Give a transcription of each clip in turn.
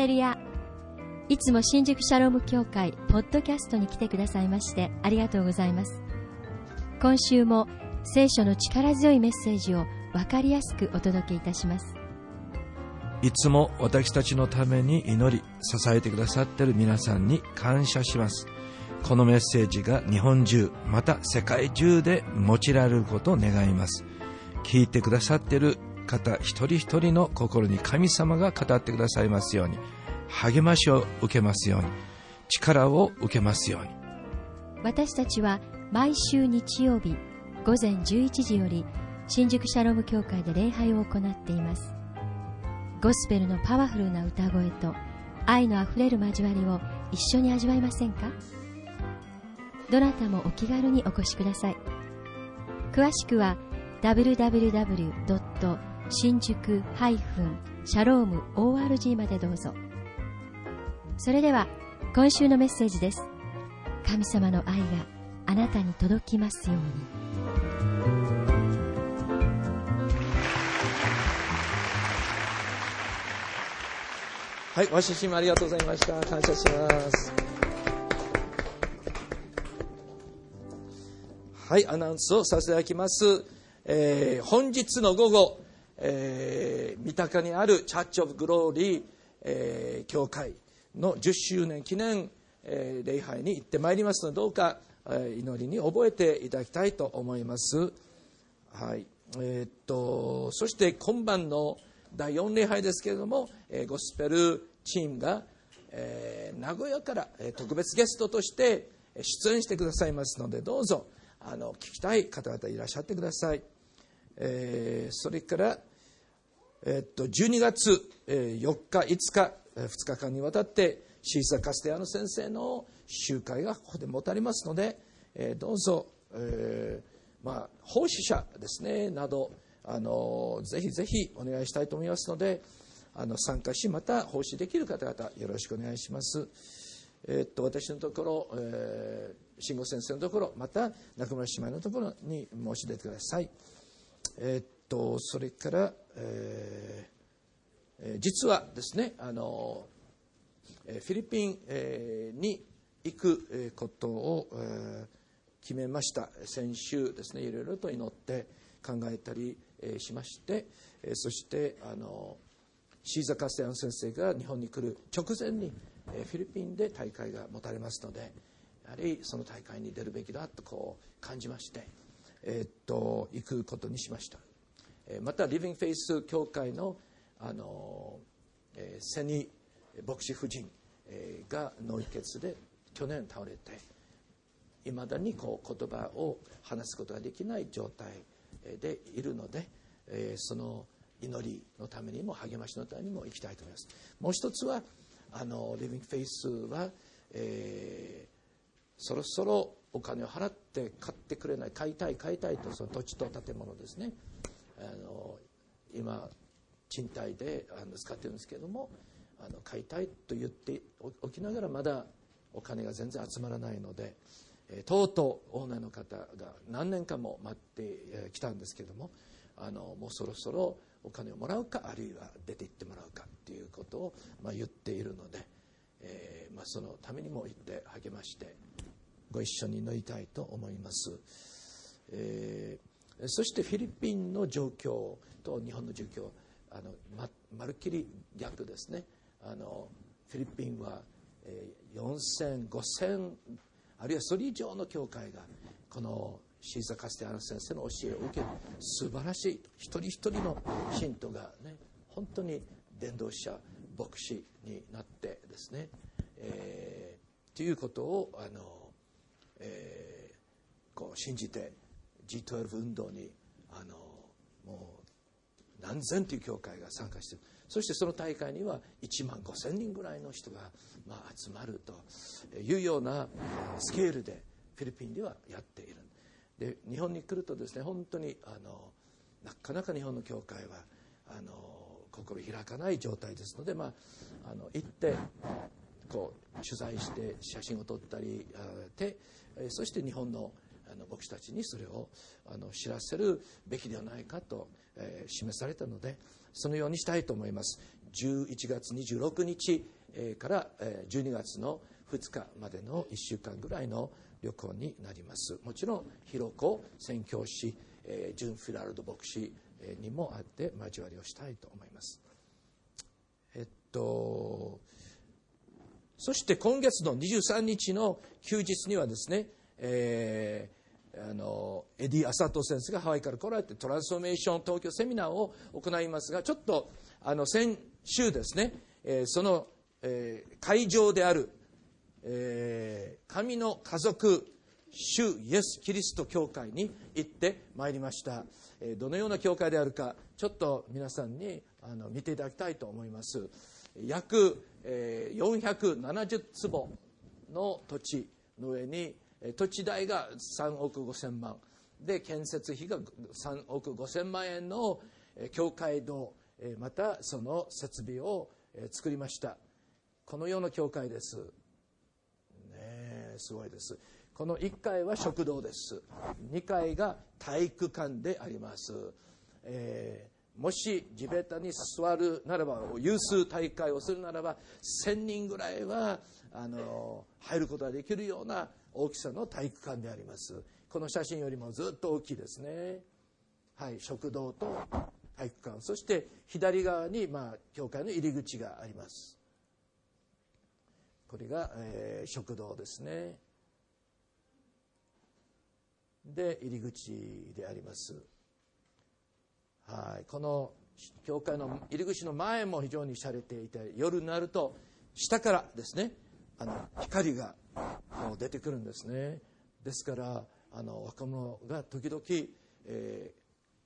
レルヤいつも新宿シャローム協会ポッドキャストに来てくださいましてありがとうございます。今週も聖書の力強いメッセージを分かりやすくお届けいたします。いつも私たちのために祈り支えてくださっている皆さんに感謝します。このメッセージが日本中また世界中で用いられることを願います。聞いてくださっている方一人一人の心に神様が語ってくださいますように。励ましを受けますように。力を受けますように。私たちは毎週日曜日午前11時より新宿シャローム教会で礼拝を行っています。ゴスペルのパワフルな歌声と愛のあふれる交わりを一緒に味わいませんか？どなたもお気軽にお越しください。詳しくは www. 新宿シャローム ORG までどうぞそれでは今週のメッセージです神様の愛があなたに届きますようにはい、わししもありがとうございました。感謝します。はい、アナウンスをさせていただきます。えー本日の午後、えー三鷹にあるチャーチオブグローリー、えー教会の10周年記念、えー礼拝に行ってまいりますので、どうか、え祈りに覚えていただきたいと思います。はいえーっとそして今晩の第4礼拝ですけれども、えゴスペルチームが、え名古屋から、え特別ゲストとして出演してくださいますのでどうぞあの聞きたい方々いらっしゃってください、えーそれから、えっと12月、えー4日5日えー2日間にわたってシーザー・カステヤノ先生の集会がここで持たれますので、えーどうぞ、えーまあ、奉仕者ですねなどあのぜひぜひお願いしたいと思いますのであの参加しまた奉仕できる方々よろしくお願いします。えーっと私のところ、えー、慎吾先生のところまた中村姉妹のところに申し出てください。えーっとそれから、えー実はですねあのフィリピンえーに行くことをえー決めました先週ですねいろいろと祈って考えたりえーしましてえーそしてあのシーザ・カステヤン先生が日本に来る直前にえーフィリピンで大会が持たれますのでやはりその大会に出るべきだとこう感じまして、えーっと行くことにしました。またリビングフェイス協会のあの、えーセニ牧師夫人、えーが脳血で去年倒れていまだにこう言葉を話すことができない状態でいるので、えーその祈りのためにも励ましのためにも行きたいと思います。もう一つはあのリビングフェイスは、えーそろそろお金を払って買ってくれない買いたい買いたいとその土地と建物ですね。あの今賃貸であの使ってるんですけどもあの買いたいと言っておきながらまだお金が全然集まらないので、えーとうとうオーナーの方が何年間も待ってきたんですけどもあのもうそろそろお金をもらうかあるいは出て行ってもらうかということを、まあ、言っているので、えーまあ、そのためにも行って励ましてご一緒に祈りたいと思います。えーそしてフィリピンの状況と日本の状況あのままるっきり逆ですね。あのフィリピンは、えー4000、5000あるいはそれ以上の教会がこのシーザー・カステアナ先生の教えを受ける素晴らしい一人一人の信徒がね本当に伝道者牧師になってですね、えーということをあの、えーこう信じて G12 運動にあのもう何千という教会が参加しているそしてその大会には1万5千人ぐらいの人が、まあ、集まるというようなスケールでフィリピンではやっている。で日本に来るとですね本当にあのなかなか日本の教会はあの心開かない状態ですので、まあ、あの行ってこう取材して写真を撮ったりあでえーそして日本のあの牧師たちにそれをあの知らせるべきではないかと、えー示されたのでそのようにしたいと思います。11月26日から12月の2日までの1週間ぐらいの旅行になります。もちろん広子宣教師ジュン・フィラルド牧師にも会って交わりをしたいと思います。えっとそして今月の23日の休日にはですね、えー、あのエディ・アサト先生がハワイから来られてトランスフォーメーション東京セミナーを行いますがちょっとあの先週ですね、えー、その、えー、会場である、えー、神の家族主イエス・キリスト教会に行ってまいりました、えどのような教会であるかちょっと皆さんにあの見ていただきたいと思います。約、え470坪の土地の上に土地代が3億5千万。で建設費が3億5千万円の教会堂またその設備を作りました。このような教会です。ねすごいです。この1階は食堂です。2階が体育館であります、えー、もし地べたに座るならば有数大会をするならば1000人ぐらいはあの入ることができるような大きさの体育館であります。この写真よりもずっと大きいですね。はい食堂と体育館。そして左側に、まあ、教会の入り口があります。これが、えー、食堂ですね。で入り口であります。はいこの教会の入り口の前も非常に洒落ていて夜になると下からですねあの光が出てくるんですね。ですからあの若者が時々、え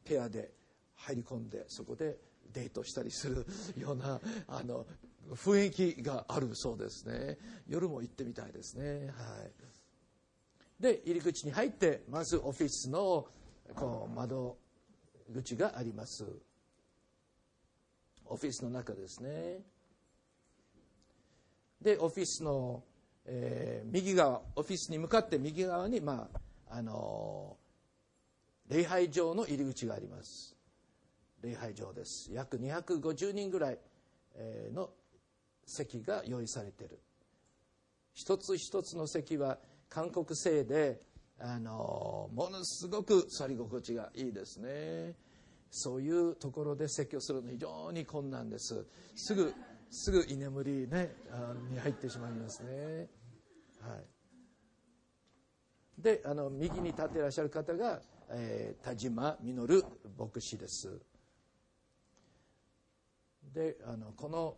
ー、ペアで入り込んでそこでデートしたりするようなあの雰囲気があるそうですね。夜も行ってみたいですね。はい。で入り口に入ってまずオフィスのこう窓口があります。オフィスの中ですね。でオフィスの、えー、右側オフィスに向かって右側にまああの礼拝場の入り口があります。礼拝場です。約250人ぐらいの席が用意されている。一つ一つの席は韓国製であのものすごく座り心地がいいですね。そういうところで説教するの非常に困難です。すぐすぐ居眠り、ね、あに入ってしまいますね、はい、であの右に立っていらっしゃる方が、えー、田島実牧師です。であのこの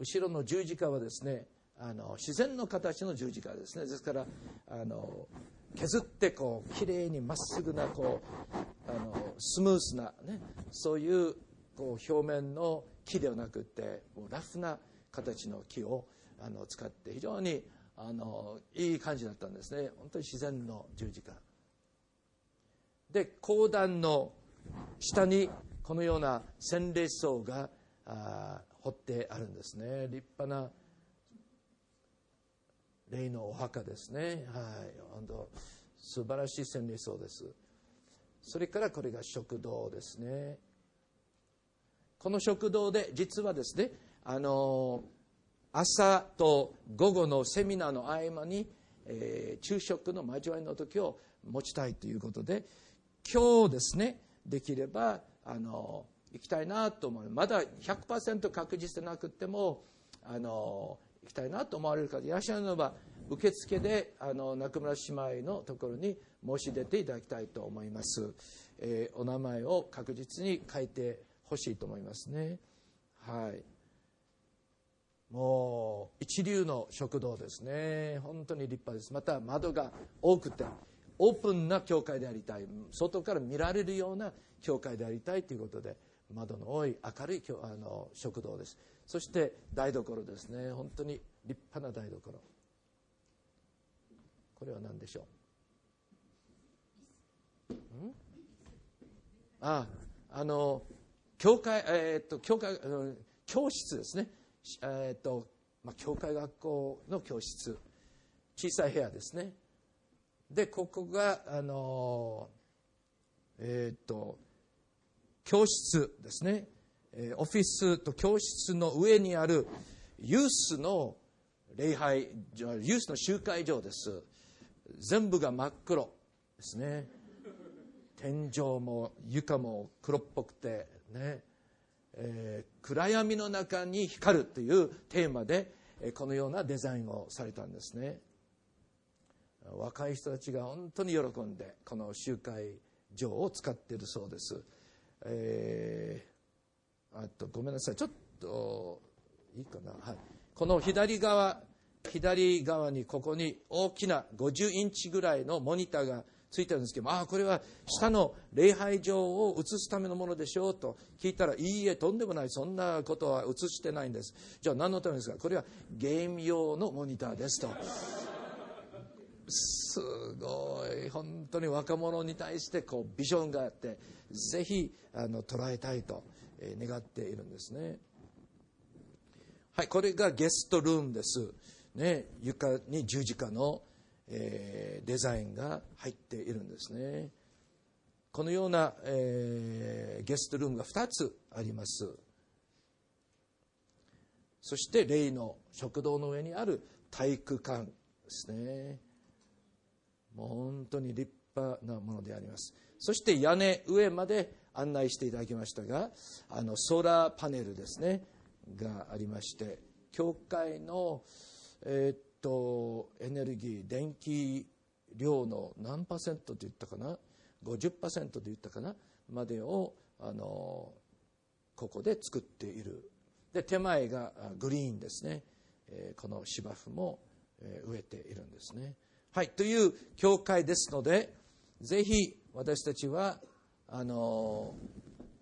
後ろの十字架はですねあの自然の形の十字架ですね。ですからあの削ってこう綺麗にまっすぐなこうあのスムースな、ね、そういうこう表面の木ではなくてもうラフな形の木をあの使って非常にあのいい感じだったんですね。本当に自然の十字架。で講談の下にこのような洗礼層があ掘ってあるんですね。立派な霊のお墓ですね。はい。本当素晴らしい洗礼層です。それからこれが食堂ですね。この食堂で実はですねあの朝と午後のセミナーの合間に、えー、昼食の交わりの時を持ちたいということで今日ですねできればあの行きたいなと思う。まだ100%確実でなくてもあの行きたいなと思われる方いらっしゃるのは受付であの中村姉妹のところに申し出ていただきたいと思います、えー、お名前を確実に書いてほしいと思いますね。はい。もう一流の食堂ですね。本当に立派です。また窓が多くてオープンな教会でありたい。外から見られるような教会でありたいということで窓の多い明るいあの食堂です。そして台所ですね。本当に立派な台所。これは何でしょうん？ああの教会えー、っと教会教室ですね。えー、っとまあ教会学校の教室。小さい部屋ですね。でここがあのえ、っと教室ですね、えーオフィスと教室の上にあるユースの礼拝ユースの集会場です。全部が真っ黒ですね。天井も床も黒っぽくてね、えー暗闇の中に光るというテーマでえこのようなデザインをされたんですね。若い人たちが本当に喜んでこの集会場を使っているそうです、えーあとごめんなさい。ちょっといいかな、はい、この左側左側にここに大きな50インチぐらいのモニターがついてるんですけどもああこれは下の礼拝場を映すためのものでしょうと聞いたらいいえとんでもないそんなことは映してないんです。じゃあ何のためですか？これはゲーム用のモニターですと。すごい。本当に若者に対してこうビジョンがあってぜひあの捉えたいと願っているんですね。はいこれがゲストルームです、ね、床に十字架の、えーデザインが入っているんですね。このような、えーゲストルームが2つあります。そして例の食堂の上にある体育館ですね。もう本当に立派なものであります。そして屋根上まで案内していただきましたがあのソーラーパネルですね。がありまして教会のえーっとエネルギー電気量の何パーセントと言ったかな？50%と言ったかな？までをあのここで作っている。で手前がグリーンですね、えこの芝生も、え植えているんですね。はいという教会ですのでぜひ私たちはあの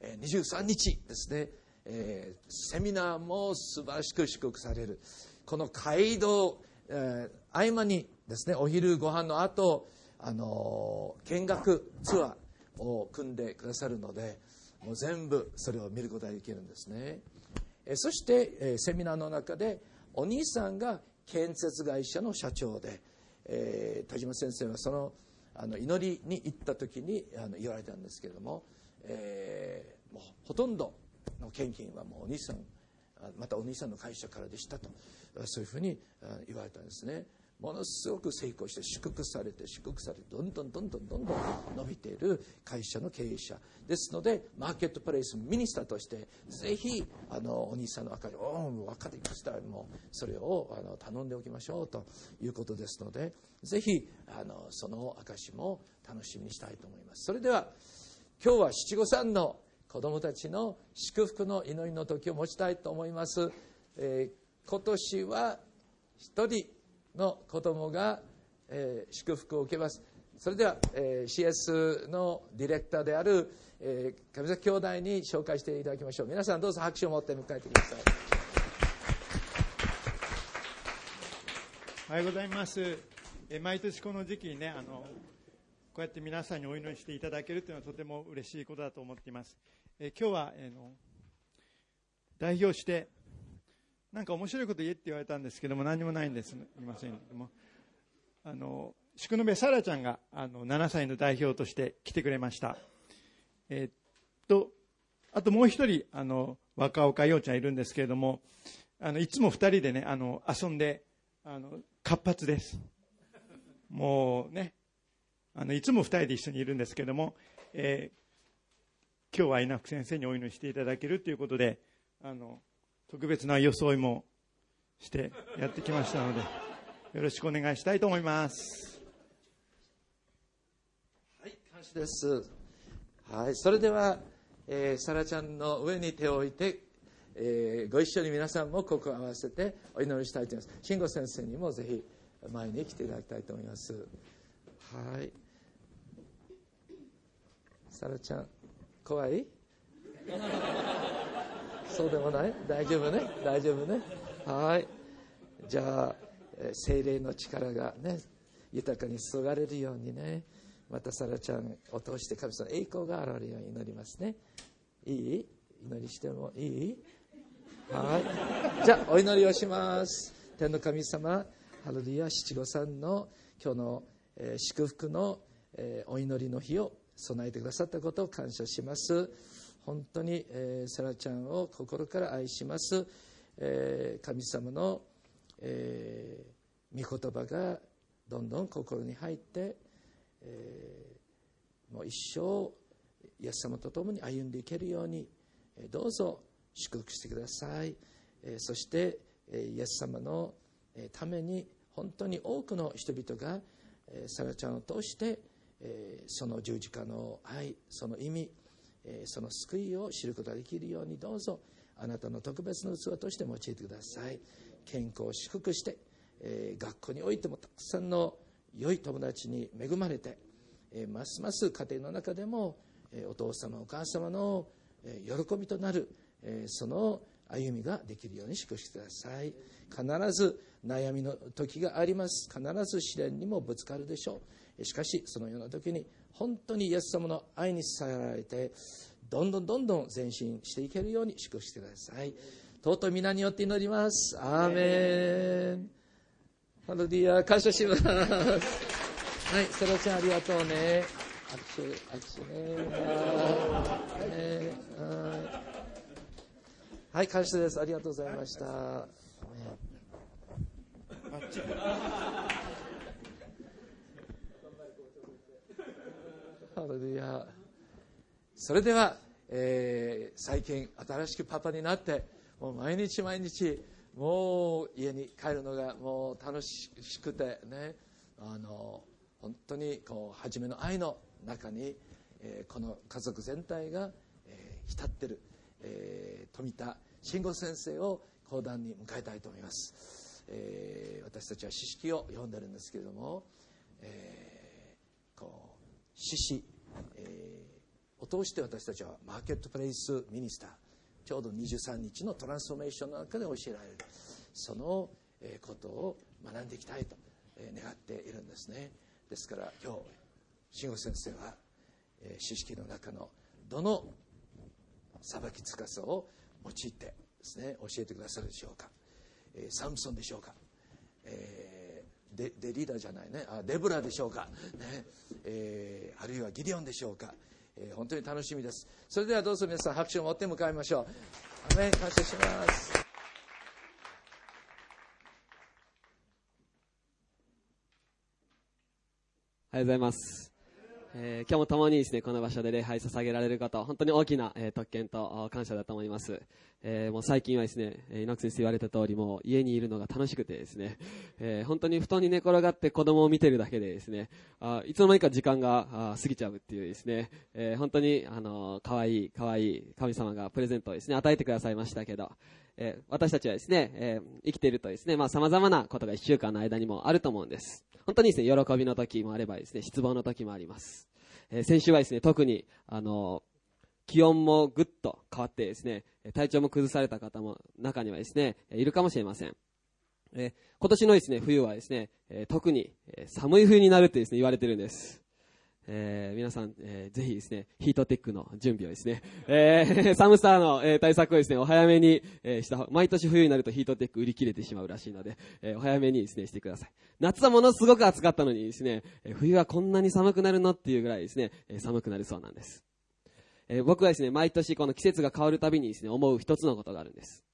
23日ですね、えーセミナーも素晴らしく祝福される。この街道、えー合間にですねお昼ご飯の後あの見学ツアーを組んでくださるのでもう全部それを見ることができるんですね。えーそして、えーセミナーの中でお兄さんが建設会社の社長で、えー田島先生はそのあの祈りに行った時にあの言われたんですけれども,、えーもうほとんどの献金はもうお兄さんまたお兄さんの会社からでしたとそういうふうに言われたんですね。ものすごく成功して祝福されて祝福されてどんどんどんどんどんどん伸びている会社の経営者。ですのでマーケットプレイスミニスターとしてぜひあのお兄さんの証りを分かってきました。もうそれをあの頼んでおきましょうということですのでぜひあのその証も楽しみにしたいと思います。それでは今日は七五三の子どもたちの祝福の祈りの時を持ちたいと思います、えー今年は一人の子供が、えー祝福を受けますそれでは、えー CS のディレクターである、えー上崎兄弟に紹介していただきましょう皆さんどうぞ拍手を持って迎えてくださいおはようございます。え毎年この時期にね、あの、こうやって皆さんにお祈りしていただけるというのはとても嬉しいことだと思っています。え今日は、えの、代表して、なんか面白いこと言えって言われたんですけども、何もないんです。いませんけども。あの、宿延沙羅ちゃんが、あの、7歳の代表として来てくれました。えーっと、あともう一人、あの、若岡陽ちゃんいるんですけれども、あの、いつも二人でね、あの、遊んで、あの、活発です。もうね、あの、いつも二人で一緒にいるんですけども、えー今日は稲福先生にお祈りしていただけるということで、あの、特別な装いもしてやってきましたので、よろしくお願いしたいと思います。はい、感謝です。はい、それでは、えー、さらちゃんの上に手を置いて、えーご一緒に皆さんもここを合わせてお祈りしたいと思います。慎吾先生にもぜひ前に来ていただきたいと思います。はい。さらちゃん、怖い？そうでもない？大丈夫ね？大丈夫ね？はい。じゃあ、精霊の力がね、豊かに注がれるようにね、またサラちゃんを通して神様の栄光が現れるように祈りますね。いい？祈りしてもいい？はい。じゃあ、お祈りをします。天の神様、ハレルヤ七五三の今日の、えー祝福の、えーお祈りの日を備えてくださったことを感謝します。本当に、えー、セラちゃんを心から愛します、えー、神様の、えー、御言葉がどんどん心に入って、えー、もう一生イエス様と共に歩んでいけるようにどうぞ祝福してくださいえそしてイエス様のために本当に多くの人々がサラちゃんを通してその十字架の愛その意味その救いを知ることができるようにどうぞあなたの特別な器として用いてください。健康を祝福して学校においてもたくさんの良い友達に恵まれてますます家庭の中でもお父様お母様の喜びとなるその歩みができるように祝福してください。必ず悩みの時があります。必ず試練にもぶつかるでしょう。しかしそのような時に本当にイエス様の愛に支えられてどんどんどんどん前進していけるように祝福してください。尊い皆によって祈ります。アーメン。ハロディア感謝します。はいセロちゃんありがとうね。握手握手ね。はい感謝です。ありがとうございました。レルヤそれでは、えー、最近新しくパパになってもう毎日毎日もう家に帰るのがもう楽しくてね。あの本当にこう初めの愛の中に、えー、この家族全体が、えー、浸ってる、えー、富田慎吾先生を講談に迎えたいと思います、えー、私たちは詩式を読んでるんですけれども、えー、こう獅子、えー、を通して私たちはマーケットプレイスミニスターちょうど23日のトランスフォーメーションの中で教えられるそのことを学んでいきたいと願っているんですね。ですから今日慎吾先生は詩式の中のどの裁きつかさを用いてですね教えてくださるでしょうか、えー、サムソンでしょうか、えー、デデリーダーじゃないね。あデブラでしょうか、ね。えー、あるいはギデオンでしょうか、えー、本当に楽しみです。それではどうぞ皆さん拍手を持って迎えましょう。アメ感謝します。おはようございます。えー、今日も共にですね、この場所で礼拝捧げられること、本当に大きな、えー、特権と感謝だと思います。えー、もう最近はですね、猪木先生言われた通り、もう家にいるのが楽しくてですね、え本当に布団に寝転がって子供を見てるだけでですね、あいつの間にか時間があ過ぎちゃうっていうですね、え本当に、あの可愛い可愛いい神様がプレゼントをですね、与えてくださいましたけど、え私たちはですね、え生きているとですね、まあ様々なことが一週間の間にもあると思うんです。本当にですね、喜びの時もあればですね、失望の時もあります。えー、先週はですね、特に、あの気温もぐっと変わってですね、体調も崩された方も中にはですね、いるかもしれません。え、今年のですね、冬はですね、え、特に、寒い冬になるってですね、言われてるんです。えー、皆さん、えー、ぜひですね、ヒートテックの準備をですね、えー、寒さの、えー、対策をですね、お早めに、えー、した、毎年冬になるとヒートテック売り切れてしまうらしいので、えー、お早めにですね、してください。夏はものすごく暑かったのにですね、えー、冬はこんなに寒くなるのっていうぐらいですね、えー、寒くなるそうなんです。えー、僕はですね、毎年この季節が変わるたびにですね、思う一つのことがあるんです。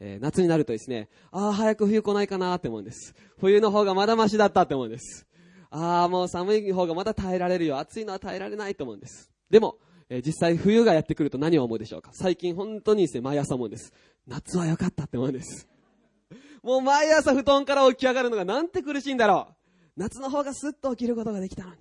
えー、夏になるとですね、ああ、早く冬来ないかなって思うんです。冬の方がまだマシだったって思うんです。ああ、もう寒い方がまだ耐えられるよ。暑いのは耐えられないと思うんです。でも、えー、実際冬がやってくると何を思うでしょうか？最近本当にですね、毎朝思うんです。夏は良かったって思うんです。もう毎朝布団から起き上がるのがなんて苦しいんだろう。夏の方がスッと起きることができたのに。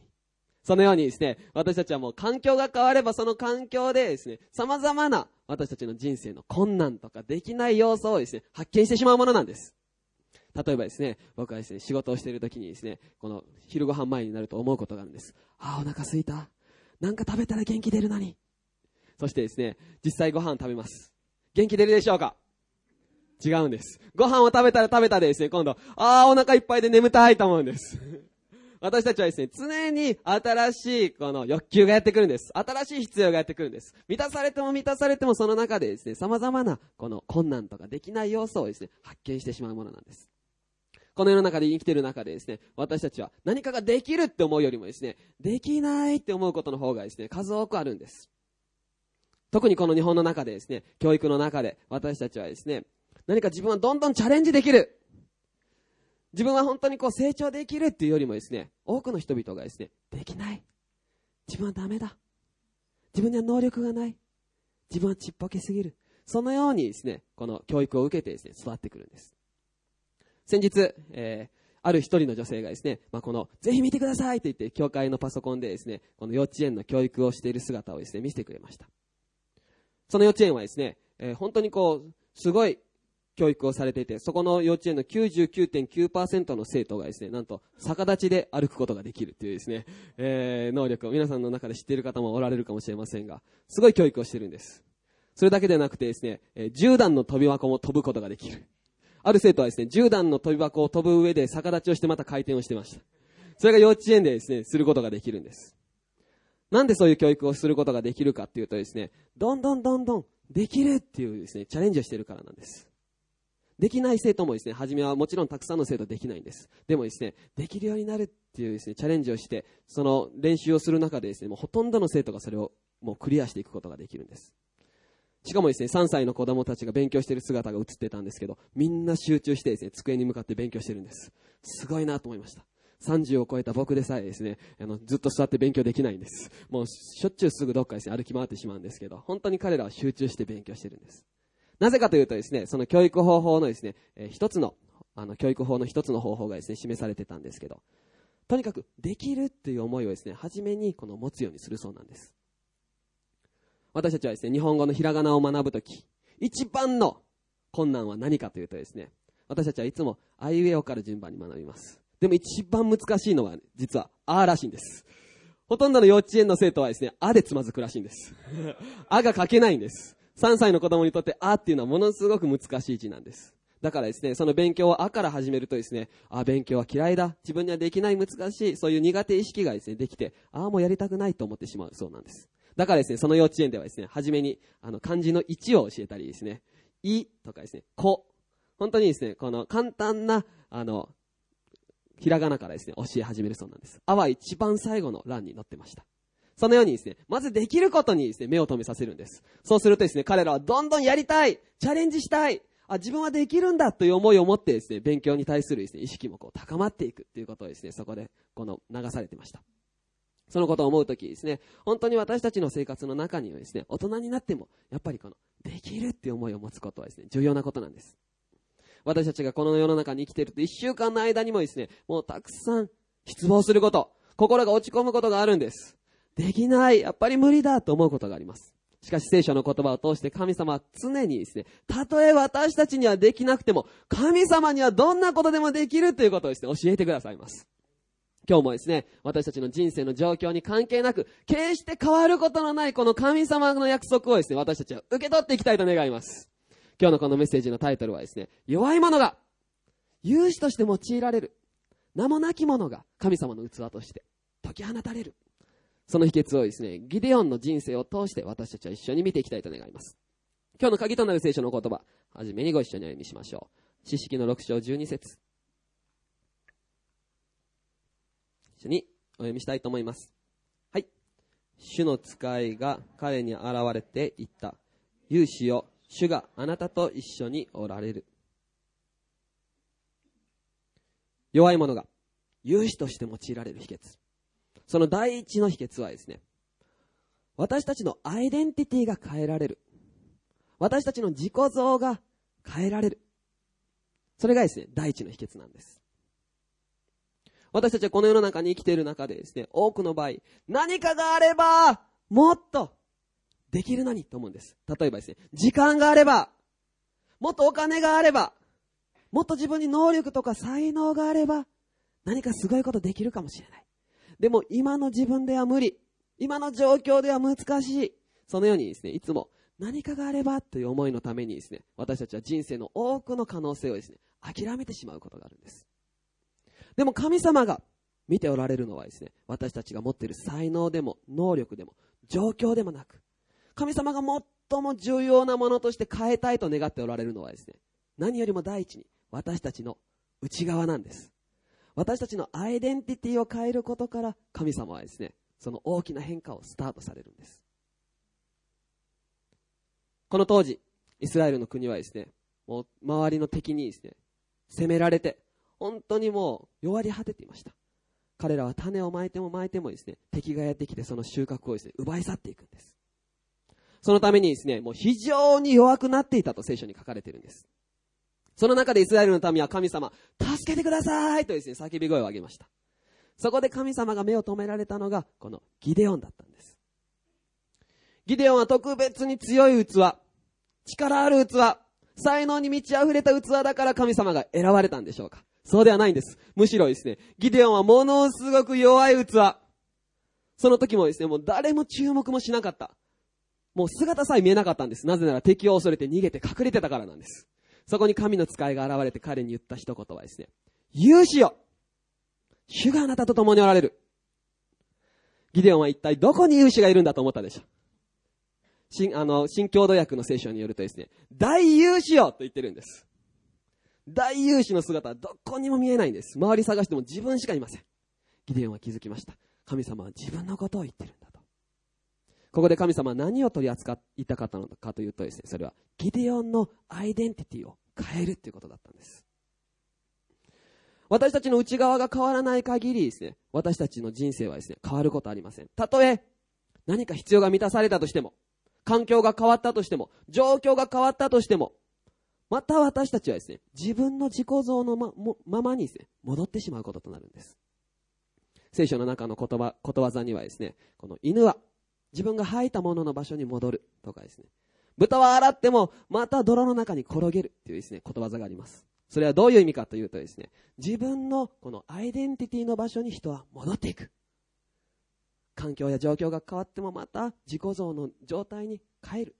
そのようにですね、私たちはもう環境が変わればその環境でですね、様々な私たちの人生の困難とかできない要素をですね、発見してしまうものなんです。例えばですね、僕はですね、仕事をしている時にですね、この昼ご飯前になると思うことがあるんです。ああ、お腹すいた。なんか食べたら元気出るのに。そしてですね、実際ご飯食べます。元気出るでしょうか？違うんです。ご飯を食べたら食べたでですね、今度、ああ、お腹いっぱいで眠たいと思うんです。私たちはですね、常に新しいこの欲求がやってくるんです。新しい必要がやってくるんです。満たされても満たされてもその中でですね、様々なこの困難とかできない要素をですね、発見してしまうものなんです。この世の中で生きてる中でですね、私たちは何かができるって思うよりもですね、できないって思うことの方がですね、数多くあるんです。特にこの日本の中でですね、教育の中で私たちはですね、何か自分はどんどんチャレンジできる。自分は本当にこう成長できるっていうよりもですね、多くの人々がですね、できない。自分はダメだ。自分には能力がない。自分はちっぽけすぎる。そのようにですね、この教育を受けてですね、育ってくるんです。先日、えー、ある一人の女性がですね、まあ、この、ぜひ見てくださいと言って、教会のパソコンでですね、この幼稚園の教育をしている姿をですね、見せてくれました。その幼稚園はですね、えー、本当にこう、すごい教育をされていて、そこの幼稚園の99.9%の生徒がですね、なんと逆立ちで歩くことができるというですね、えー、能力を皆さんの中で知っている方もおられるかもしれませんが、すごい教育をしてるんです。それだけでなくてですね、えー、10段の飛び箱も飛ぶことができる。ある生徒はですね、10段の飛び箱を飛ぶ上で逆立ちをしてまた回転をしてました。それが幼稚園でですね、することができるんです。なんでそういう教育をすることができるかっていうとですね、どんどんどんどんできるっていうですね、チャレンジをしてるからなんです。できない生徒もですね、初めはもちろんたくさんの生徒できないんです。でもですね、できるようになるっていうですね、チャレンジをして、その練習をする中でですね、もうほとんどの生徒がそれをもうクリアしていくことができるんです。しかもですね、3歳の子供たちが勉強している姿が映ってたんですけど、みんな集中してですね、机に向かって勉強してるんです。すごいなと思いました。30を超えた僕でさえですね、あの、ずっと座って勉強できないんです。もう、しょっちゅうすぐどっかですね、歩き回ってしまうんですけど、本当に彼らは集中して勉強してるんです。なぜかというとですね、その教育方法のですね、えー、一つの、あの、教育法の一つの方法がですね、示されてたんですけど、とにかく、できるっていう思いをですね、初めにこの持つようにするそうなんです。私たちはですね、日本語のひらがなを学ぶとき、一番の困難は何かというとですね、私たちはいつも、あいうえおから順番に学びます。でも一番難しいのは、実は、あらしいんです。ほとんどの幼稚園の生徒はですね、あでつまずくらしいんです。あが書けないんです。3歳の子供にとってあっていうのはものすごく難しい字なんです。だからですね、その勉強をあから始めるとですね、あ、勉強は嫌いだ。自分にはできない難しい。そういう苦手意識がですね、できて、ああ、もうやりたくないと思ってしまうそうなんです。だからですね、その幼稚園ではですね、初めに、あの、漢字の1を教えたりですね、いとかですね、こ。本当にですね、この簡単な、あの、ひらがなからですね、教え始めるそうなんです。あは一番最後の欄に載ってました。そのようにですね、まずできることにですね、目を留めさせるんです。そうするとですね、彼らはどんどんやりたいチャレンジしたいあ、自分はできるんだという思いを持ってですね、勉強に対するですね、意識もこう高まっていくっていうことをですね、そこで、この流されてました。そのことを思うときですね、本当に私たちの生活の中にはですね、大人になっても、やっぱりこの、できるっていう思いを持つことはですね、重要なことなんです。私たちがこの世の中に生きていると一週間の間にもですね、もうたくさん失望すること、心が落ち込むことがあるんです。できない、やっぱり無理だと思うことがあります。しかし聖書の言葉を通して神様は常にですね、たとえ私たちにはできなくても、神様にはどんなことでもできるということをですね、教えてくださいます。今日もですね、私たちの人生の状況に関係なく、決して変わることのないこの神様の約束をですね、私たちは受け取っていきたいと願います。今日のこのメッセージのタイトルはですね、弱い者が、勇士として用いられる、名もなき者が神様の器として解き放たれる。その秘訣をですね、ギデオンの人生を通して私たちは一緒に見ていきたいと願います。今日の鍵となる聖書の言葉、はじめにご一緒にお読みしましょう。四式の6章12節一緒にお読みしたいと思います。はい。主の使いが彼に現れて言った。勇士よ、主があなたと一緒におられる。弱い者が勇士として用いられる秘訣。その第一の秘訣はですね、私たちのアイデンティティが変えられる。私たちの自己像が変えられる。それがですね、第一の秘訣なんです。私たちはこの世の中に生きている中でですね、多くの場合、何かがあれば、もっとできるのにと思うんです。例えばですね、時間があれば、もっとお金があれば、もっと自分に能力とか才能があれば、何かすごいことできるかもしれない。でも今の自分では無理。今の状況では難しい。そのようにですね、いつも何かがあればという思いのためにですね、私たちは人生の多くの可能性をですね、諦めてしまうことがあるんです。でも神様が見ておられるのはですね、私たちが持っている才能でも能力でも状況でもなく、神様が最も重要なものとして変えたいと願っておられるのはですね、何よりも第一に私たちの内側なんです。私たちのアイデンティティを変えることから神様はですねその大きな変化をスタートされるんですこの当時、イスラエルの国はですね、もう周りの敵にですね、攻められて、本当にもう弱り果てていました。彼らは種をまいてもまいてもですね、敵がやってきてその収穫をですね、奪い去っていくんです。そのためにですね、もう非常に弱くなっていたと聖書に書かれているんです。その中でイスラエルの民は神様、助けてくださいとですね、叫び声を上げました。そこで神様が目を留められたのが、このギデオンだったんです。ギデオンは特別に強い器、力ある器、才能に満ち溢れた器だから神様が選ばれたんでしょうかそうではないんです。むしろですね、ギデオンはものすごく弱い器。その時もですね、もう誰も注目もしなかった。もう姿さえ見えなかったんです。なぜなら敵を恐れて逃げて隠れてたからなんです。そこに神の使いが現れて彼に言った一言はですね、勇士よ主があなたと共におられる。ギデオンは一体どこに勇士がいるんだと思ったでしょう。新、あの、新共同訳の聖書によるとですね、大勇士よと言ってるんです。大勇士の姿はどこにも見えないんです。周り探しても自分しかいません。ギデオンは気づきました。神様は自分のことを言ってるんだと。ここで神様は何を取り扱いたかったのかというとですね、それはギデオンのアイデンティティを変えるということだったんです。私たちの内側が変わらない限りですね、私たちの人生はですね、変わることありません。たとえ何か必要が満たされたとしても、環境が変わったとしても、状況が変わったとしても、また私たちはですね、自分の自己像のまままにですね、戻ってしまうこととなるんです。聖書の中の言葉、ことわざにはですね、この犬は自分が吐いたものの場所に戻るとかですね、豚は洗ってもまた泥の中に転げるっていうですね、ことわざがあります。それはどういう意味かというとですね、自分のこのアイデンティティの場所に人は戻っていく。環境や状況が変わってもまた自己像の状態に変える。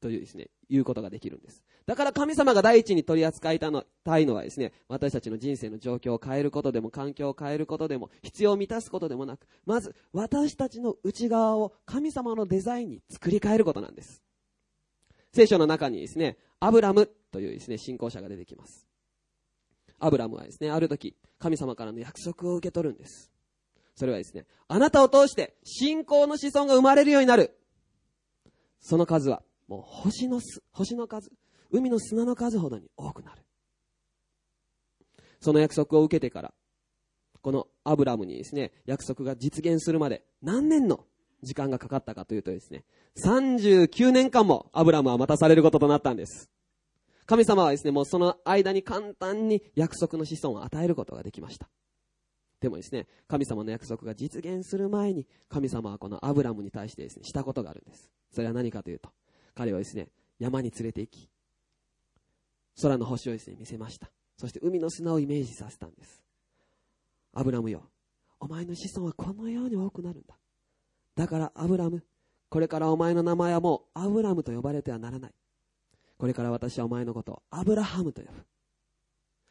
というですね、いうことができるんです。だから神様が第一に取り扱いたのたいのはですね、私たちの人生の状況を変えることでも、環境を変えることでも、必要を満たすことでもなく、まず私たちの内側を神様のデザインに作り変えることなんです。聖書の中にですね、アブラムというですね、信仰者が出てきます。アブラムはですね、ある時、神様からの約束を受け取るんです。それはですね、あなたを通して信仰の子孫が生まれるようになる。その数はもう星の星の数、海の砂の数ほどに多くなる。その約束を受けてから、このアブラムにですね、約束が実現するまで何年の時間がかかったかというとですね、39年間もアブラムは待たされることとなったんです。神様はですね、もうその間に簡単に約束の子孫を与えることができました。でもですね、神様の約束が実現する前に、神様はこのアブラムに対してですね、したことがあるんです。それは何かというと、彼はですね、山に連れて行き、空の星をですね、見せました。そして海の砂をイメージさせたんです。アブラムよ、お前の子孫はこのように多くなるんだ。だからアブラム、これからお前の名前はもうアブラムと呼ばれてはならない。これから私はお前のことをアブラハムと呼ぶ。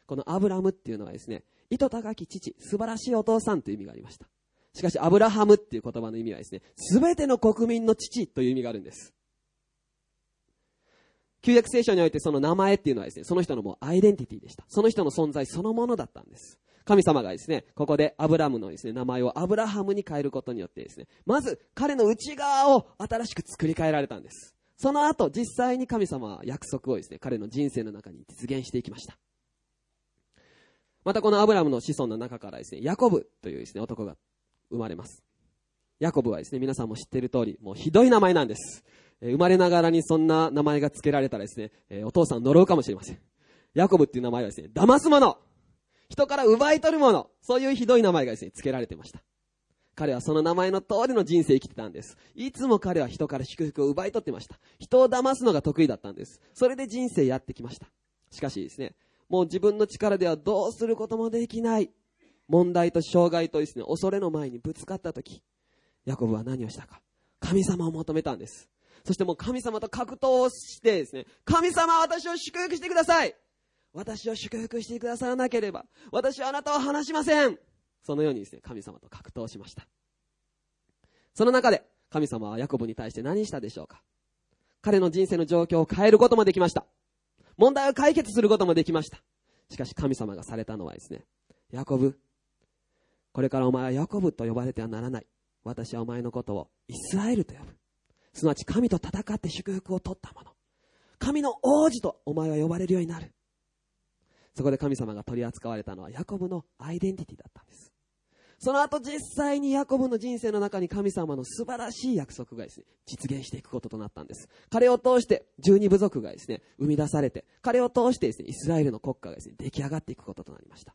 このアブラムっていうのはですね、意図高き父、素晴らしいお父さんという意味がありました。しかし、アブラハムっていう言葉の意味はですね、すべての国民の父という意味があるんです。旧約聖書においてその名前っていうのはですね、その人のもうアイデンティティでした。その人の存在そのものだったんです。神様がですね、ここでアブラムのですね、名前をアブラハムに変えることによってですね、まず彼の内側を新しく作り変えられたんです。その後、実際に神様は約束をですね、彼の人生の中に実現していきました。またこのアブラムの子孫の中からですね、ヤコブというですね、男が生まれます。ヤコブはですね、皆さんも知っている通り、もうひどい名前なんです。生まれながらにそんな名前が付けられたらですね、お父さん呪うかもしれません。ヤコブっていう名前はですね、騙す者人から奪い取る者そういうひどい名前がですね、付けられてました。彼はその名前の通りの人生生きてたんです。いつも彼は人から祝福を奪い取ってました。人を騙すのが得意だったんです。それで人生やってきました。しかしですね、もう自分の力ではどうすることもできない。問題と障害とですね、恐れの前にぶつかった時、ヤコブは何をしたか。神様を求めたんです。そしてもう神様と格闘をしてですね、神様私を祝福してください私を祝福してくださらなければ、私はあなたを離しませんそのようにですね、神様と格闘しました。その中で、神様はヤコブに対して何したでしょうか彼の人生の状況を変えることもできました。問題を解決することもできました。しかし神様がされたのはですね、ヤコブ、これからお前はヤコブと呼ばれてはならない。私はお前のことをイスラエルと呼ぶ。すなわち神と戦って祝福を取った者。神の王子とお前は呼ばれるようになる。そこで神様が取り扱われたのはヤコブのアイデンティティだったんです。その後実際にヤコブの人生の中に神様の素晴らしい約束がですね、実現していくこととなったんです。彼を通して十二部族がですね、生み出されて、彼を通してですね、イスラエルの国家がですね、出来上がっていくこととなりました。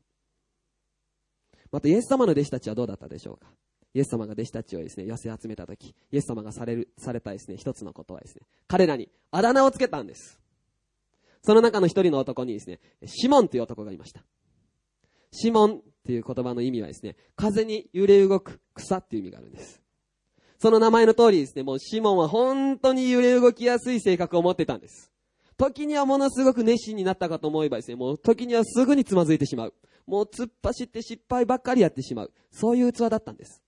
またイエス様の弟子たちはどうだったでしょうかイエス様が弟子たちをですね、寄せ集めたとき、イエス様がされる、されたですね、一つのことはですね、彼らにあだ名をつけたんです。その中の一人の男にですね、シモンという男がいました。シモンっていう言葉の意味はですね、風に揺れ動く草っていう意味があるんです。その名前の通りですね、もうシモンは本当に揺れ動きやすい性格を持ってたんです。時にはものすごく熱心になったかと思えばですね、もう時にはすぐにつまずいてしまう。もう突っ走って失敗ばっかりやってしまう。そういう器だったんです。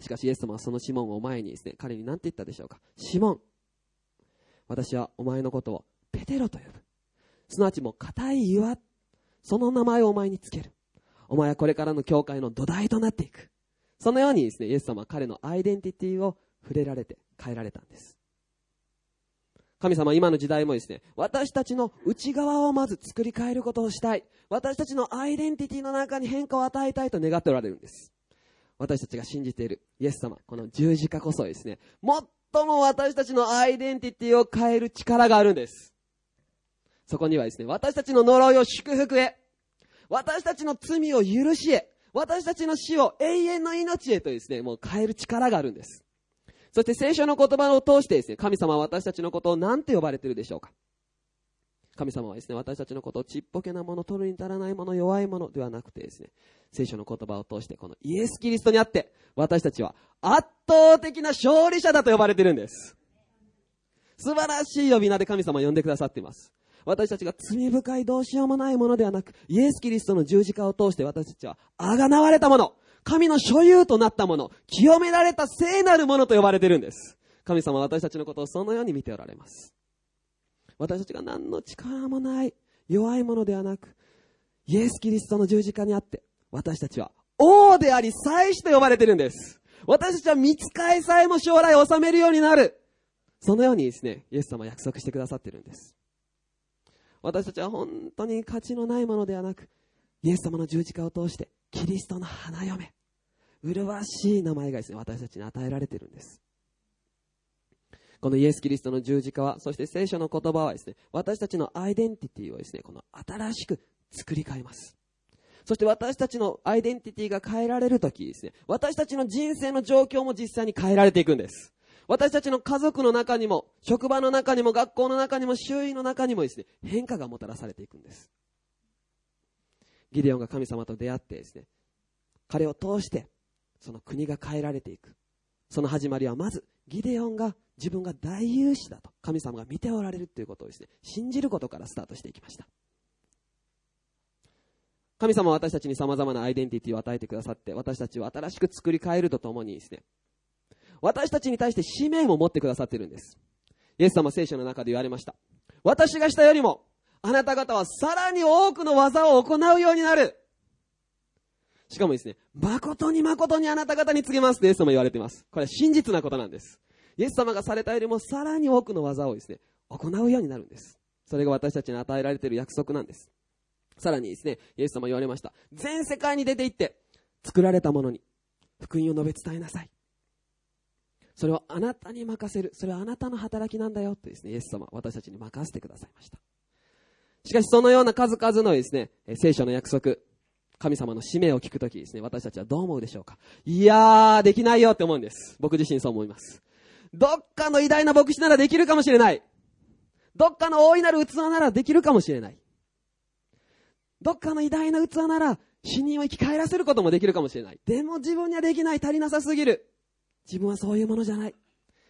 しかしイエス様はそのシモンを前にですね、彼に何て言ったでしょうか？シモン、私はお前のことをペテロと呼ぶ。すなわちもう硬い岩、その名前をお前につける。お前はこれからの教会の土台となっていく。そのようにですね、イエス様は彼のアイデンティティを触れられて変えられたんです。神様は今の時代もですね、私たちの内側をまず作り変えることをしたい。私たちのアイデンティティの中に変化を与えたいと願っておられるんです。私たちが信じているイエス様、この十字架こそですね、最も私たちのアイデンティティを変える力があるんです。そこにはですね、私たちの呪いを祝福へ、私たちの罪を許しへ、私たちの死を永遠の命へとですね、もう変える力があるんです。そして聖書の言葉を通してですね、神様は私たちのことを何て呼ばれてるでしょうか神様はですね、私たちのことをちっぽけなもの、取るに足らないもの、弱いものではなくてですね、聖書の言葉を通して、このイエス・キリストにあって、私たちは圧倒的な勝利者だと呼ばれてるんです。素晴らしい呼び名で神様を呼んでくださっています。私たちが罪深いどうしようもないものではなく、イエス・キリストの十字架を通して私たちは、あがなわれたもの、神の所有となったもの、清められた聖なるものと呼ばれてるんです。神様は私たちのことをそのように見ておられます。私たちが何の力もない、弱いものではなく、イエス・キリストの十字架にあって、私たちは王であり祭司と呼ばれてるんです。私たちは見つかいさえも将来治めるようになる。そのようにですね、イエス様は約束してくださってるんです。私たちは本当に価値のないものではなく、イエス様の十字架を通して、キリストの花嫁、麗しい名前がですね、私たちに与えられてるんです。このイエス・キリストの十字架は、そして聖書の言葉はですね、私たちのアイデンティティをですね、この新しく作り変えます。そして私たちのアイデンティティが変えられるときですね、私たちの人生の状況も実際に変えられていくんです。私たちの家族の中にも、職場の中にも、学校の中にも、周囲の中にもですね、変化がもたらされていくんです。ギデオンが神様と出会ってですね、彼を通して、その国が変えられていく。その始まりはまず、ギデオンが自分が大勇士だと、神様が見ておられるということをですね、信じることからスタートしていきました。神様は私たちに様々なアイデンティティを与えてくださって、私たちを新しく作り変えるとともにですね、私たちに対して使命も持ってくださっているんです。イエス様聖書の中で言われました。私がしたよりも、あなた方はさらに多くの技を行うようになる。しかもですね、誠に誠にあなた方に告げますってイエス様言われてます。これは真実なことなんです。イエス様がされたよりもさらに多くの技をですね、行うようになるんです。それが私たちに与えられている約束なんです。さらにですね、イエス様言われました。全世界に出て行って、作られたものに、福音を述べ伝えなさい。それをあなたに任せる。それはあなたの働きなんだよってですね、イエス様、私たちに任せてくださいました。しかしそのような数々のですね、聖書の約束、神様の使命を聞くときですね、私たちはどう思うでしょうか？いやー、できないよって思うんです。僕自身そう思います。どっかの偉大な牧師ならできるかもしれない。どっかの大いなる器ならできるかもしれない。どっかの偉大な器なら死人を生き返らせることもできるかもしれない。でも自分にはできない、足りなさすぎる。自分はそういうものじゃない。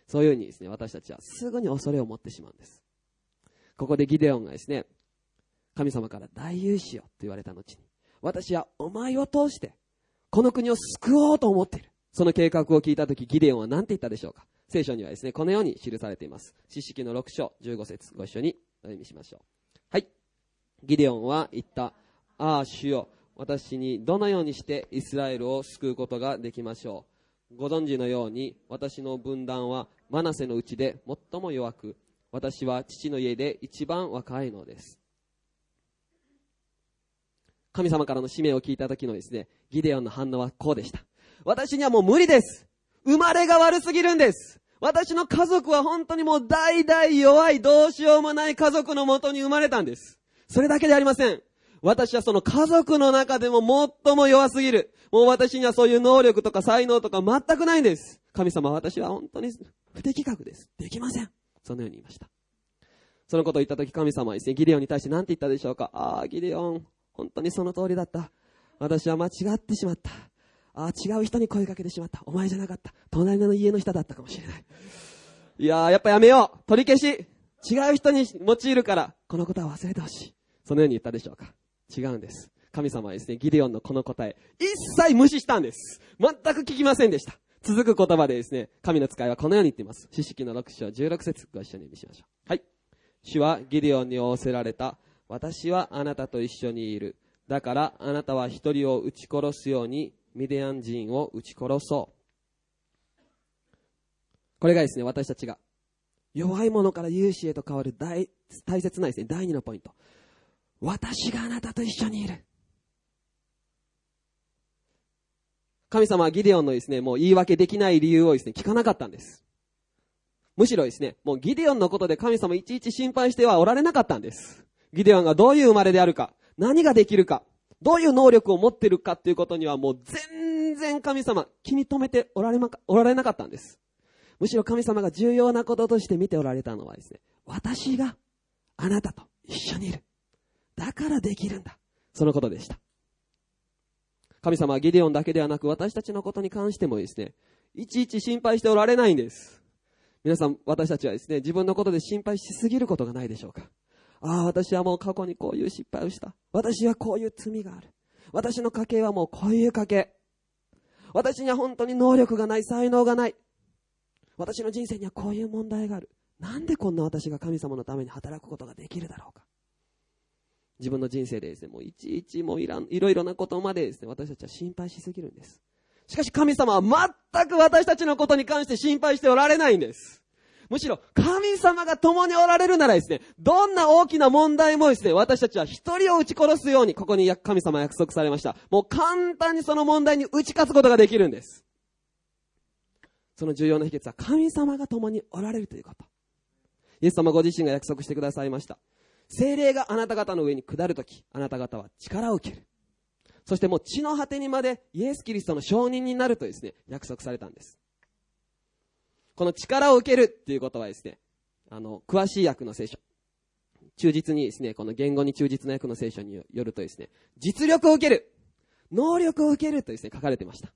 そういうふうにですね、私たちはすぐに恐れを持ってしまうんです。ここでギデオンがですね、神様から大勇士よと言われた後に、私はお前を通して、この国を救おうと思っている。その計画を聞いたとき、ギデオンは何て言ったでしょうか聖書にはですね、このように記されています。四式の6章15節ご一緒にお読みしましょう。はい。ギデオンは言った。ああ、主よ。私にどのようにしてイスラエルを救うことができましょう。ご存知のように私の分断はマナセのうちで最も弱く私は父の家で一番若いのです。神様からの使命を聞いた時のですね、ギデオンの反応はこうでした。私にはもう無理です生まれが悪すぎるんです私の家族は本当にもう代々弱い、どうしようもない家族のもとに生まれたんです。それだけでありません。私はその家族の中でも最も弱すぎる。もう私にはそういう能力とか才能とか全くないんです。神様、私は本当に不適格です。できません。そのように言いました。そのことを言ったとき神様はですね、ギデオンに対して何て言ったでしょうか。ああ、ギデオン、本当にその通りだった。私は間違ってしまった。ああ、違う人に声かけてしまった。お前じゃなかった。隣の家の人だったかもしれない。いやー、やっぱやめよう。取り消し。違う人に用いるから、このことは忘れてほしい。そのように言ったでしょうか。違うんです。神様はですね、ギデオンのこの答え、一切無視したんです。全く聞きませんでした。続く言葉でですね、神の使いはこのように言っています。四式の6章16節ご一緒に見しましょう。はい。主はギデオンに仰せられた。私はあなたと一緒にいる。だからあなたは一人を撃ち殺すようにミディアン人を撃ち殺そう。これがですね、私たちが弱い者から勇士へと変わる大大切なですね、第二のポイント。私があなたと一緒にいる。神様はギデオンのですね、もう言い訳できない理由をですね、聞かなかったんです。むしろですね、もうギデオンのことで神様いちいち心配してはおられなかったんです。ギデオンがどういう生まれであるか、何ができるか、どういう能力を持ってるかっていうことにはもう全然神様気に留めておられまか、おられなかったんです。むしろ神様が重要なこととして見ておられたのはですね、私があなたと一緒にいる。だからできるんだ。そのことでした。神様はギデオンだけではなく私たちのことに関してもですね、いちいち心配しておられないんです。皆さん、私たちはですね、自分のことで心配しすぎることがないでしょうか。ああ、私はもう過去にこういう失敗をした。私はこういう罪がある。私の家系はもうこういう家系。私には本当に能力がない、才能がない。私の人生にはこういう問題がある。なんでこんな私が神様のために働くことができるだろうか。自分の人生でですね、もういちいちもういらん、いろいろなことまでですね、私たちは心配しすぎるんです。しかし神様は全く私たちのことに関して心配しておられないんです。むしろ神様が共におられるならですね、どんな大きな問題もですね、私たちは一人を撃ち殺すように、ここに神様約束されました。もう簡単にその問題に打ち勝つことができるんです。その重要な秘訣は神様が共におられるということ。イエス様ご自身が約束してくださいました。精霊があなた方の上に下るとき、あなた方は力を受ける。そしてもう地の果てにまでイエス・キリストの証人になるとですね、約束されたんです。この力を受けるっていうことはですね、あの、詳しい訳の聖書。忠実にですね、この言語に忠実な訳の聖書によるとですね、実力を受ける能力を受けるとですね、書かれてました。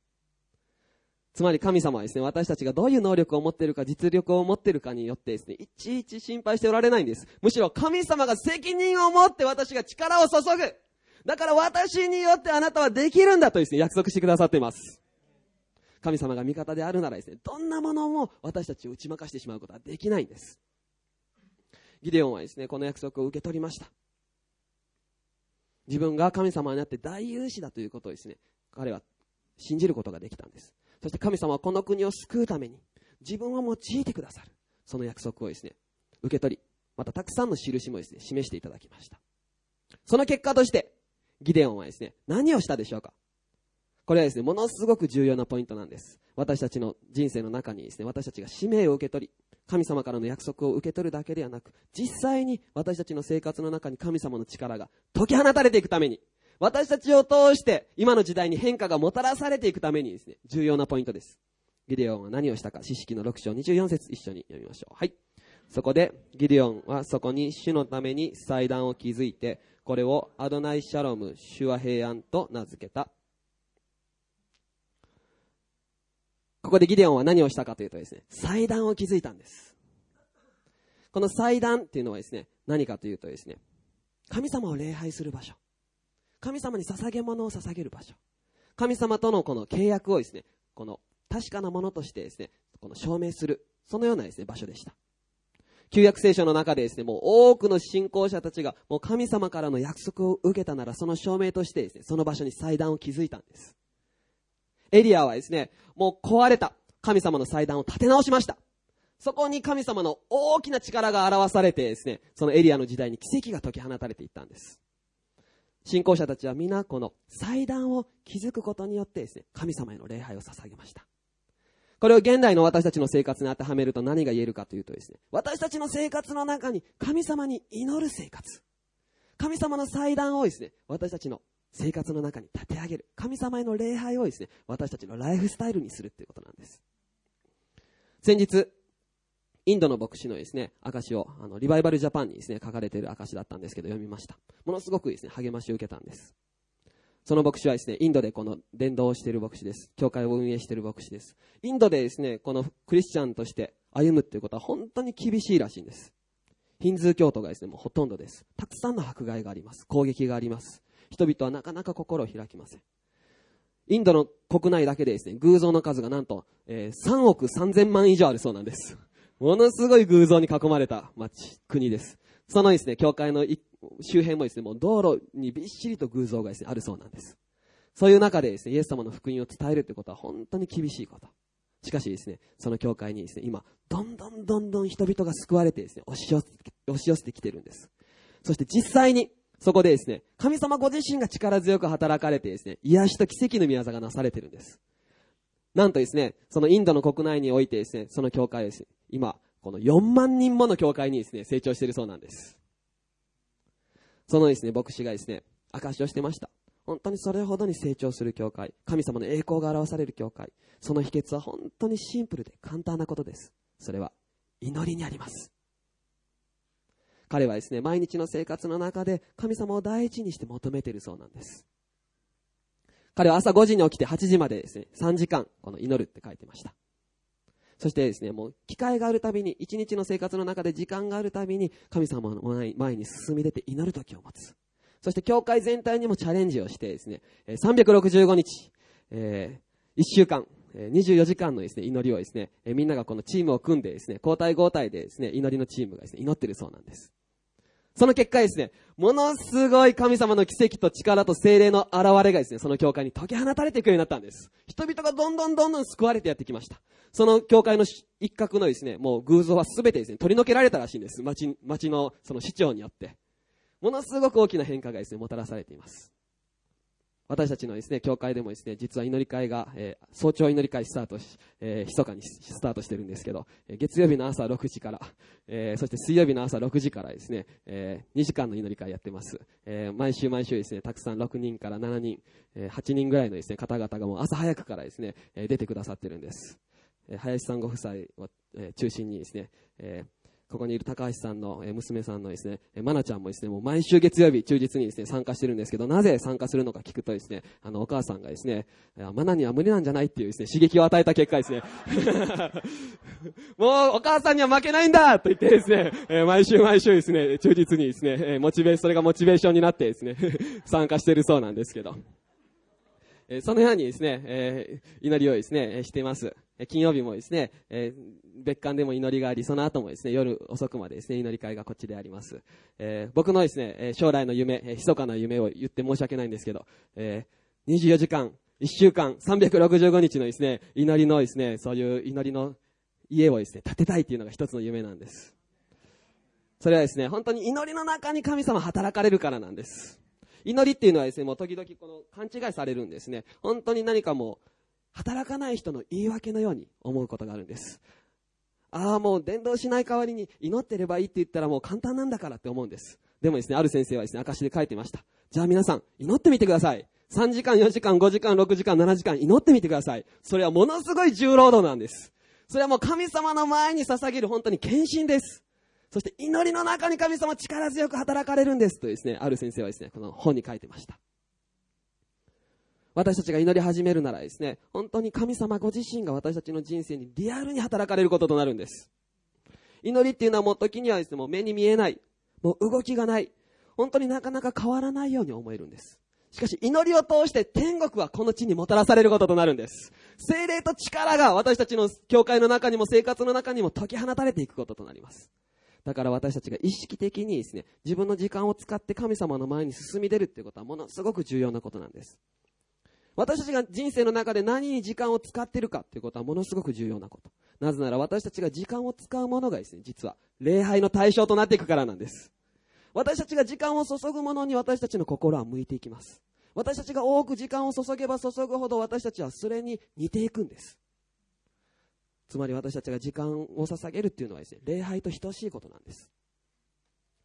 つまり神様はですね、私たちがどういう能力を持っているか、実力を持っているかによってですね、いちいち心配しておられないんです。むしろ神様が責任を持って私が力を注ぐ。だから私によってあなたはできるんだとですね、約束してくださっています。神様が味方であるならですね、どんなものも私たちを打ち負かしてしまうことはできないんです。ギデオンはですね、この約束を受け取りました。自分が神様になって大勇士だということをですね、彼は信じることができたんです。そして神様はこの国を救うために自分を用いてくださる。その約束をですね、受け取り、またたくさんの印もですね、示していただきました。その結果として、ギデオンはですね、何をしたでしょうか？これはですね、ものすごく重要なポイントなんです。私たちの人生の中にですね、私たちが使命を受け取り、神様からの約束を受け取るだけではなく、実際に私たちの生活の中に神様の力が解き放たれていくために、私たちを通して今の時代に変化がもたらされていくためにですね、重要なポイントです。ギデオンは何をしたか、四式の6章24節一緒に読みましょう。はい。そこで、ギデオンはそこに主のために祭壇を築いて、これをアドナイシャロム、主は平安と名付けた。ここでギデオンは何をしたかというとですね、祭壇を築いたんです。この祭壇っていうのはですね、何かというとですね、神様を礼拝する場所。神様に捧げ物を捧げる場所。神様とのこの契約をですね、この確かなものとしてですね、この証明する、そのようなですね、場所でした。旧約聖書の中でですね、もう多くの信仰者たちが、もう神様からの約束を受けたなら、その証明としてですね、その場所に祭壇を築いたんです。エリアはですね、もう壊れた神様の祭壇を建て直しました。そこに神様の大きな力が表されてですね、そのエリアの時代に奇跡が解き放たれていったんです。信仰者たちは皆この祭壇を築くことによってですね、神様への礼拝を捧げました。これを現代の私たちの生活に当てはめると何が言えるかというとですね、私たちの生活の中に神様に祈る生活。神様の祭壇をですね、私たちの生活の中に立て上げる。神様への礼拝をですね、私たちのライフスタイルにするっていうことなんです。先日、インドの牧師のですね、証を、あの、リバイバルジャパンにですね、書かれている証だったんですけど、読みました。ものすごくですね、励ましを受けたんです。その牧師はですね、インドでこの伝道をしている牧師です。教会を運営している牧師です。インドでですね、このクリスチャンとして歩むっていうことは本当に厳しいらしいんです。ヒンズー教徒がですね、もうほとんどです。たくさんの迫害があります。攻撃があります。人々はなかなか心を開きません。インドの国内だけでですね、偶像の数がなんと、えー、3億3000万以上あるそうなんです。ものすごい偶像に囲まれた町、国です。そのですね、教会の周辺もですね、もう道路にびっしりと偶像がですね、あるそうなんです。そういう中でですね、イエス様の福音を伝えるということは本当に厳しいこと。しかしですね、その教会にですね、今、どんどんどんどん人々が救われてですね、押し寄せ押し寄せてきてるんです。そして実際に、そこでですね、神様ご自身が力強く働かれてですね、癒しと奇跡の宮座がなされてるんです。なんとですね、そのインドの国内においてですね、その教会です、今、この4万人もの教会にですね、成長しているそうなんです。そのですね、牧師がですね、証をしてました。本当にそれほどに成長する教会、神様の栄光が表される教会、その秘訣は本当にシンプルで簡単なことです。それは祈りにあります。彼はですね、毎日の生活の中で神様を第一にして求めているそうなんです。彼は朝5時に起きて8時までですね、3時間、この祈るって書いてました。そしてですね、もう機会があるたびに、一日の生活の中で時間があるたびに、神様の前に進み出て祈る時を持つ。そして教会全体にもチャレンジをしてですね、365日、えー、1週間、24時間のですね、祈りをですね、みんながこのチームを組んでですね、交代交代でですね、祈りのチームがですね、祈ってるそうなんです。その結果ですね、ものすごい神様の奇跡と力と精霊の現れがですね、その教会に解き放たれていくようになったんです。人々がどんどんどんどん救われてやってきました。その教会の一角のですね、もう偶像は全てですね、取り除けられたらしいんです。町、町のその市長によって。ものすごく大きな変化がですね、もたらされています。私たちのですね、教会でもですね、実は祈り会が、えー、早朝祈り会スタートし、えー、密かにスタートしてるんですけど、えー、月曜日の朝6時から、えー、そして水曜日の朝6時からですね、えー、2時間の祈り会やってます。えー、毎週毎週ですね、たくさん6人から7人、えー、8人ぐらいのですね、方々がもう朝早くからですね、えー、出てくださってるんです。えー、林さんご夫妻を、えー、中心にですね、えーここにいる高橋さんの娘さんのですね、まなちゃんもですね、もう毎週月曜日忠実にですね、参加してるんですけど、なぜ参加するのか聞くとですね、あの、お母さんがですね、マナには無理なんじゃないっていうですね、刺激を与えた結果ですね、もうお母さんには負けないんだと言ってですね、え毎週毎週ですね、忠実にですね、えモチベー、それがモチベーションになってですね、参加してるそうなんですけど。えそのようにですね、え祈りをですね、しています。金曜日もですね、え別館でも祈りがあり、その後もですね、夜遅くまでですね、祈り会がこっちであります。え僕のですね、将来の夢、え密かな夢を言って申し訳ないんですけど、え24時間、1週間、365日のですね、祈りのですね、そういう祈りの家をですね、建てたいっていうのが一つの夢なんです。それはですね、本当に祈りの中に神様働かれるからなんです。祈りっていうのはですね、もう時々この勘違いされるんですね。本当に何かもう、働かない人の言い訳のように思うことがあるんです。ああ、もう伝道しない代わりに祈ってればいいって言ったらもう簡単なんだからって思うんです。でもですね、ある先生はですね、証で書いてました。じゃあ皆さん、祈ってみてください。3時間、4時間、5時間、6時間、7時間、祈ってみてください。それはものすごい重労働なんです。それはもう神様の前に捧げる本当に献身です。そして祈りの中に神様力強く働かれるんですとですね、ある先生はですね、この本に書いてました。私たちが祈り始めるならですね、本当に神様ご自身が私たちの人生にリアルに働かれることとなるんです。祈りっていうのはもう時にはですね、もう目に見えない、もう動きがない、本当になかなか変わらないように思えるんです。しかし祈りを通して天国はこの地にもたらされることとなるんです。精霊と力が私たちの教会の中にも生活の中にも解き放たれていくこととなります。だから私たちが意識的にですね、自分の時間を使って神様の前に進み出るっていうことはものすごく重要なことなんです。私たちが人生の中で何に時間を使ってるかっていうことはものすごく重要なこと。なぜなら私たちが時間を使うものがですね、実は礼拝の対象となっていくからなんです。私たちが時間を注ぐものに私たちの心は向いていきます。私たちが多く時間を注げば注ぐほど私たちはそれに似ていくんです。つまり私たちが時間を捧げるっていうのはですね、礼拝と等しいことなんです。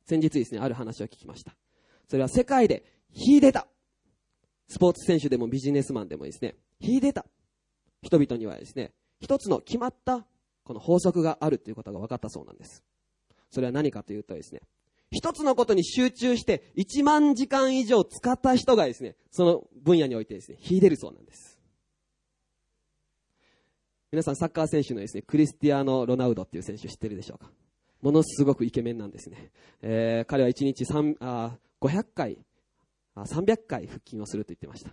先日ですね、ある話を聞きました。それは世界で秀でた。スポーツ選手でもビジネスマンでもですね、秀でた。人々にはですね、一つの決まったこの法則があるということが分かったそうなんです。それは何かというとですね、一つのことに集中して1万時間以上使った人がですね、その分野においてですね、秀でるそうなんです。皆さんサッカー選手のですね、クリスティアーノ・ロナウドっていう選手知ってるでしょうか？ものすごくイケメンなんですね。えー、彼は1日3あ500回あ、300回腹筋をすると言ってました。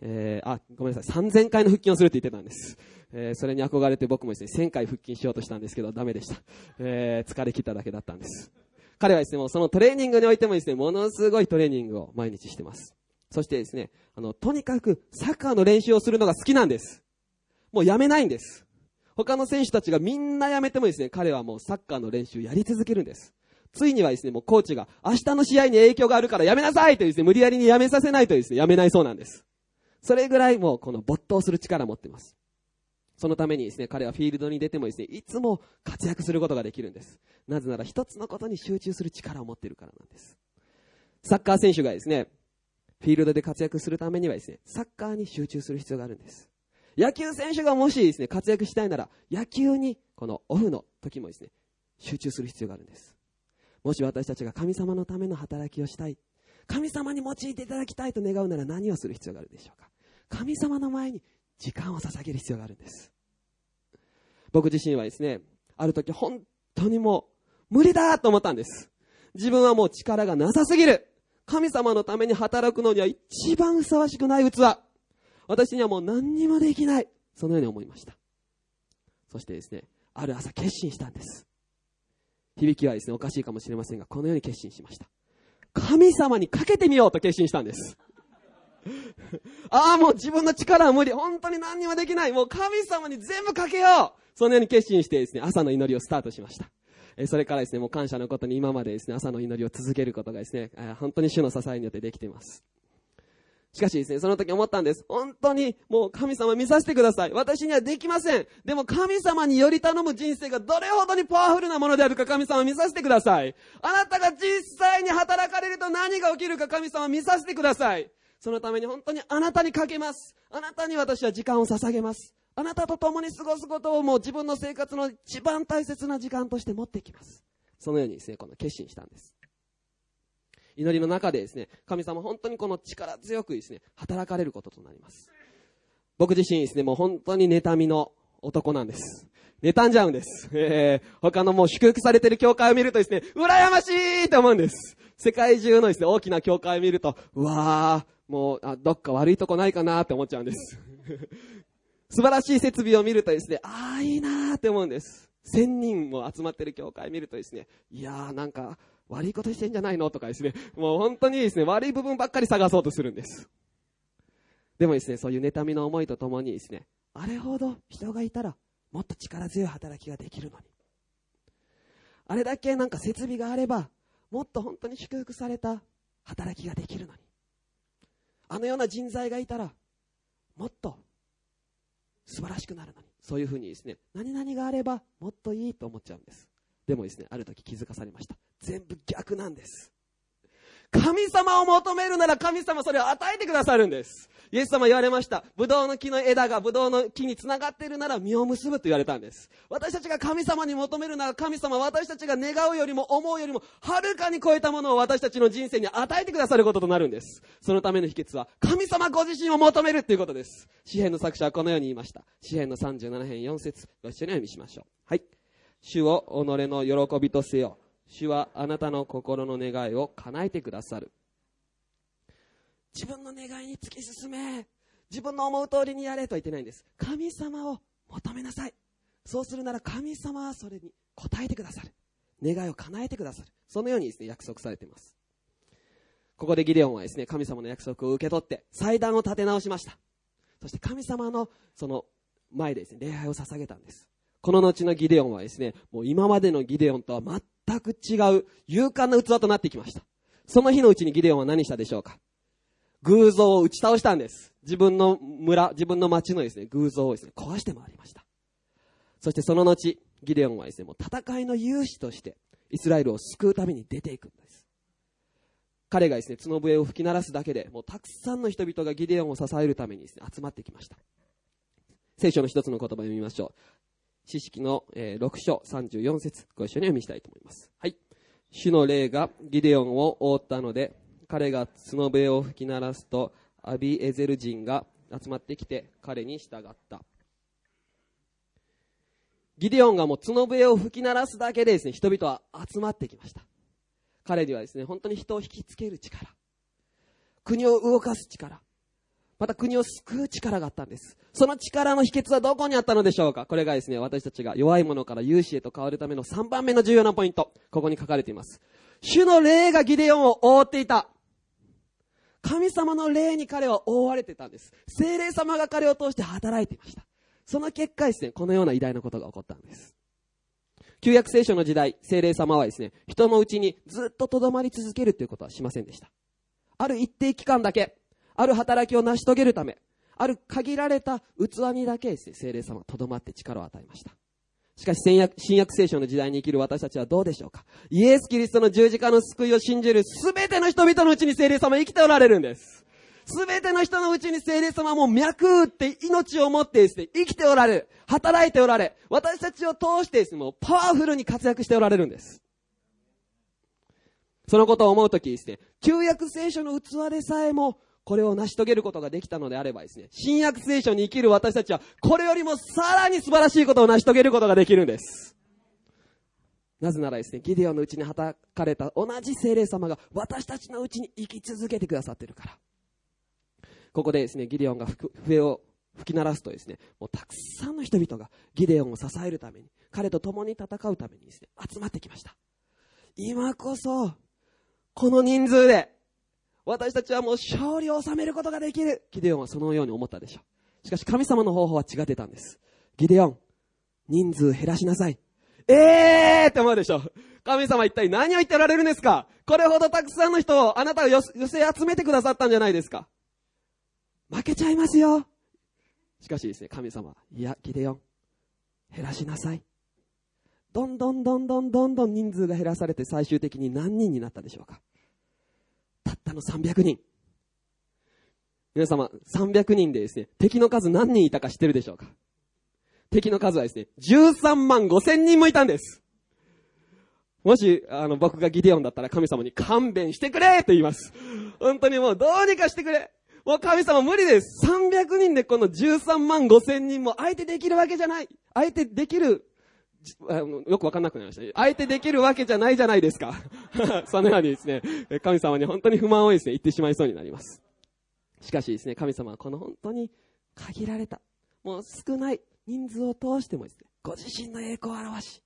えー、あ、ごめんなさい、3000回の腹筋をすると言ってたんです。えー、それに憧れて僕もですね、1000回腹筋しようとしたんですけど、ダメでした。えー、疲れ切っただけだったんです。彼はですね、もうそのトレーニングにおいてもですね、ものすごいトレーニングを毎日してます。そしてですね、あの、とにかくサッカーの練習をするのが好きなんです。もうやめないんです。他の選手たちがみんなやめてもですね、彼はもうサッカーの練習やり続けるんです。ついにはですね、もうコーチが明日の試合に影響があるからやめなさいとですね、無理やりにやめさせないとですね、やめないそうなんです。それぐらいもうこの没頭する力を持ってます。そのためにですね、彼はフィールドに出てもですね、いつも活躍することができるんです。なぜなら一つのことに集中する力を持っているからなんです。サッカー選手がですね、フィールドで活躍するためにはですね、サッカーに集中する必要があるんです。野球選手がもしですね、活躍したいなら、野球にこのオフの時もですね、集中する必要があるんです。もし私たちが神様のための働きをしたい、神様に用いていただきたいと願うなら何をする必要があるでしょうか？神様の前に時間を捧げる必要があるんです。僕自身はですね、ある時本当にもう無理だと思ったんです。自分はもう力がなさすぎる。神様のために働くのには一番ふさわしくない器。私にはもう何にもできない。そのように思いました。そしてですね、ある朝決心したんです。響きはですね、おかしいかもしれませんが、このように決心しました。神様にかけてみようと決心したんです。ああ、もう自分の力は無理。本当に何にもできない。もう神様に全部かけようそのように決心してですね、朝の祈りをスタートしました。えそれからですね、もう感謝のことに今までですね、朝の祈りを続けることがですね、本当に主の支えによってできています。しかしですね、その時思ったんです。本当にもう神様見させてください。私にはできません。でも神様により頼む人生がどれほどにパワフルなものであるか神様見させてください。あなたが実際に働かれると何が起きるか神様見させてください。そのために本当にあなたにかけます。あなたに私は時間を捧げます。あなたと共に過ごすことをもう自分の生活の一番大切な時間として持っていきます。そのようにですね、この決心したんです。祈りの中でですね、神様本当にこの力強くですね、働かれることとなります。僕自身ですね、もう本当に妬みの男なんです。妬んじゃうんです。えー、他のもう祝福されてる教会を見るとですね、羨ましいと思うんです。世界中のですね、大きな教会を見ると、うわー、もう、あ、どっか悪いとこないかなって思っちゃうんです。素晴らしい設備を見るとですね、ああ、いいなーって思うんです。千人も集まってる教会を見るとですね、いやーなんか悪いことしてんじゃないの？とかですね、もう本当にですね、悪い部分ばっかり探そうとするんです。でもですね、そういう妬みの思いとともにですね、あれほど人がいたら、もっと力強い働きができるのに。あれだけなんか設備があれば、もっと本当に祝福された働きができるのに。あのような人材がいたら、もっと素晴らしくなるのに。そういうふうにですね、何々があればもっといいと思っちゃうんです。でもですね、ある時気づかされました。全部逆なんです。神様を求めるなら神様それを与えてくださるんです。イエス様言われました。ブドウの木の枝がブドウの木につながっているなら実を結ぶと言われたんです。私たちが神様に求めるなら神様私たちが願うよりも思うよりもはるかに超えたものを私たちの人生に与えてくださることとなるんです。そのための秘訣は神様ご自身を求めるということです。詩篇の作者はこのように言いました。詩篇の37編4節ご一緒にお読みしましょう。はい。主を己の喜びとせよ。主はあなたの心の願いを叶えてくださる。自分の願いに突き進め。自分の思う通りにやれとは言ってないんです。神様を求めなさい。そうするなら神様はそれに応えてくださる。願いを叶えてくださる。そのようにですね、約束されています。ここでギデオンはですね、神様の約束を受け取って祭壇を立て直しました。そして神様のその前でですね、礼拝を捧げたんです。この後のギデオンはですね、もう今までのギデオンとは全く違う勇敢な器となってきました。その日のうちにギデオンは何したでしょうか偶像を打ち倒したんです。自分の村、自分の町のですね、偶像をですね、壊して回りました。そしてその後、ギデオンはですね、もう戦いの勇士として、イスラエルを救うために出ていくんです。彼がですね、角笛を吹き鳴らすだけで、もうたくさんの人々がギデオンを支えるためにですね、集まってきました。聖書の一つの言葉を読みましょう。知識の、えー、6章34節ご一緒に読みしたいと思います。はい。主の霊がギデオンを覆ったので、彼が角笛を吹き鳴らすと、アビエゼル人が集まってきて彼に従った。ギデオンがもう角笛を吹き鳴らすだけでですね、人々は集まってきました。彼にはですね、本当に人を引きつける力、国を動かす力、また国を救う力があったんです。その力の秘訣はどこにあったのでしょうか？これがですね、私たちが弱いものから勇士へと変わるための3番目の重要なポイント。ここに書かれています。主の霊がギデオンを覆っていた。神様の霊に彼は覆われてたんです。精霊様が彼を通して働いていました。その結果ですね、このような偉大なことが起こったんです。旧約聖書の時代、精霊様はですね、人のうちにずっと留まり続けるということはしませんでした。ある一定期間だけ、ある働きを成し遂げるため、ある限られた器にだけですね、精霊様は留まって力を与えました。しかし新約、聖書の時代に生きる私たちはどうでしょうか？イエス・キリストの十字架の救いを信じるすべての人々のうちに精霊様は生きておられるんです。すべての人のうちに聖霊様はもう脈打って命を持ってですね、生きておられる。働いておられ、私たちを通してですね、もうパワフルに活躍しておられるんです。そのことを思うときですね、旧約聖書の器でさえも、これを成し遂げることができたのであればですね、新約聖書に生きる私たちは、これよりもさらに素晴らしいことを成し遂げることができるんです。なぜならですね、ギデオンのうちに働かれた同じ聖霊様が私たちのうちに生き続けてくださってるから。ここでですね、ギデオンが笛を吹き鳴らすとですね、もうたくさんの人々がギデオンを支えるために、彼と共に戦うためにですね、集まってきました。今こそ、この人数で、私たちはもう勝利を収めることができる。ギデオンはそのように思ったでしょう。しかし神様の方法は違ってたんです。ギデオン、人数減らしなさい。えーって思うでしょ。神様一体何を言っておられるんですかこれほどたくさんの人をあなたを寄せ集めてくださったんじゃないですか負けちゃいますよ。しかしですね、神様、いや、ギデオン、減らしなさい。どんどんどんどんどんどん人数が減らされて最終的に何人になったでしょうかったの300人。皆様、300人でですね、敵の数何人いたか知ってるでしょうか？敵の数はですね、13万5千人もいたんです。もし、あの、僕がギデオンだったら神様に勘弁してくれと言います。本当にもうどうにかしてくれもう神様無理です。300人でこの13万5千人も相手できるわけじゃない。相手できる、あのよくわかんなくなりました。相手できるわけじゃないじゃないですか。そのようにですね、神様に本当に不満をですね、言ってしまいそうになります。しかしですね、神様はこの本当に限られた、もう少ない人数を通してもですね、ご自身の栄光を表し、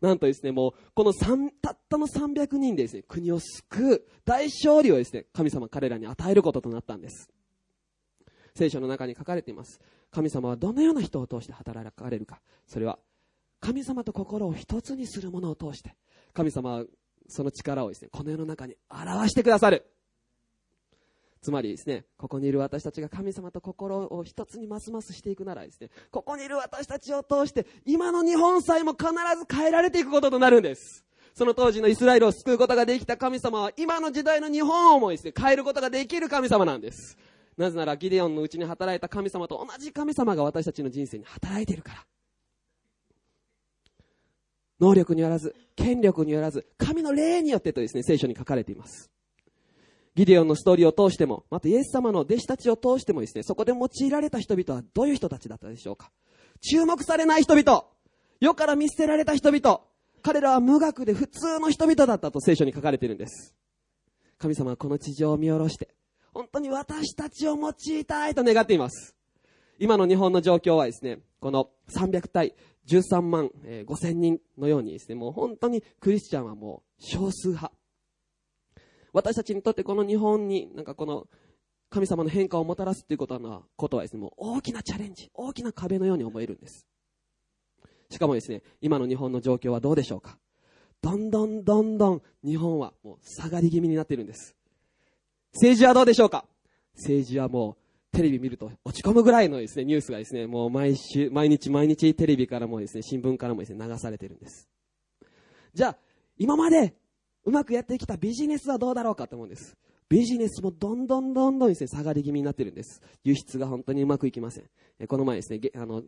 なんとですね、もう、この三、たったの300人でですね、国を救う大勝利をですね、神様彼らに与えることとなったんです。聖書の中に書かれています。神様はどのような人を通して働かれるか。それは、神様と心を一つにするものを通して、神様はその力をですね、この世の中に表してくださる。つまりですね、ここにいる私たちが神様と心を一つにますますしていくならですね、ここにいる私たちを通して、今の日本さえも必ず変えられていくこととなるんです。その当時のイスラエルを救うことができた神様は、今の時代の日本をもですね、変えることができる神様なんです。なぜなら、ギデオンのうちに働いた神様と同じ神様が私たちの人生に働いているから。能力によらず、権力によらず、神の霊によってとですね、聖書に書かれています。ギデオンのストーリーを通しても、またイエス様の弟子たちを通してもですね、そこで用いられた人々はどういう人たちだったでしょうか注目されない人々、世から見捨てられた人々、彼らは無学で普通の人々だったと聖書に書かれているんです。神様はこの地上を見下ろして、本当に私たちを用いたいと願っています。今の日本の状況はですね、この300対13万5千人のようにですね、もう本当にクリスチャンはもう少数派。私たちにとってこの日本になんかこの神様の変化をもたらすということはことはですね、もう大きなチャレンジ、大きな壁のように思えるんです。しかもですね、今の日本の状況はどうでしょうかどんどんどんどん日本はもう下がり気味になっているんです。政治はどうでしょうか政治はもうテレビ見ると落ち込むぐらいのですね、ニュースがですね、もう毎週、毎日毎日テレビからもですね、新聞からもですね、流されてるんです。じゃあ、今までうまくやってきたビジネスはどうだろうかと思うんです。ビジネスもどんどんどんどんですね、下がり気味になってるんです。輸出が本当にうまくいきません。えこの前ですね、あの、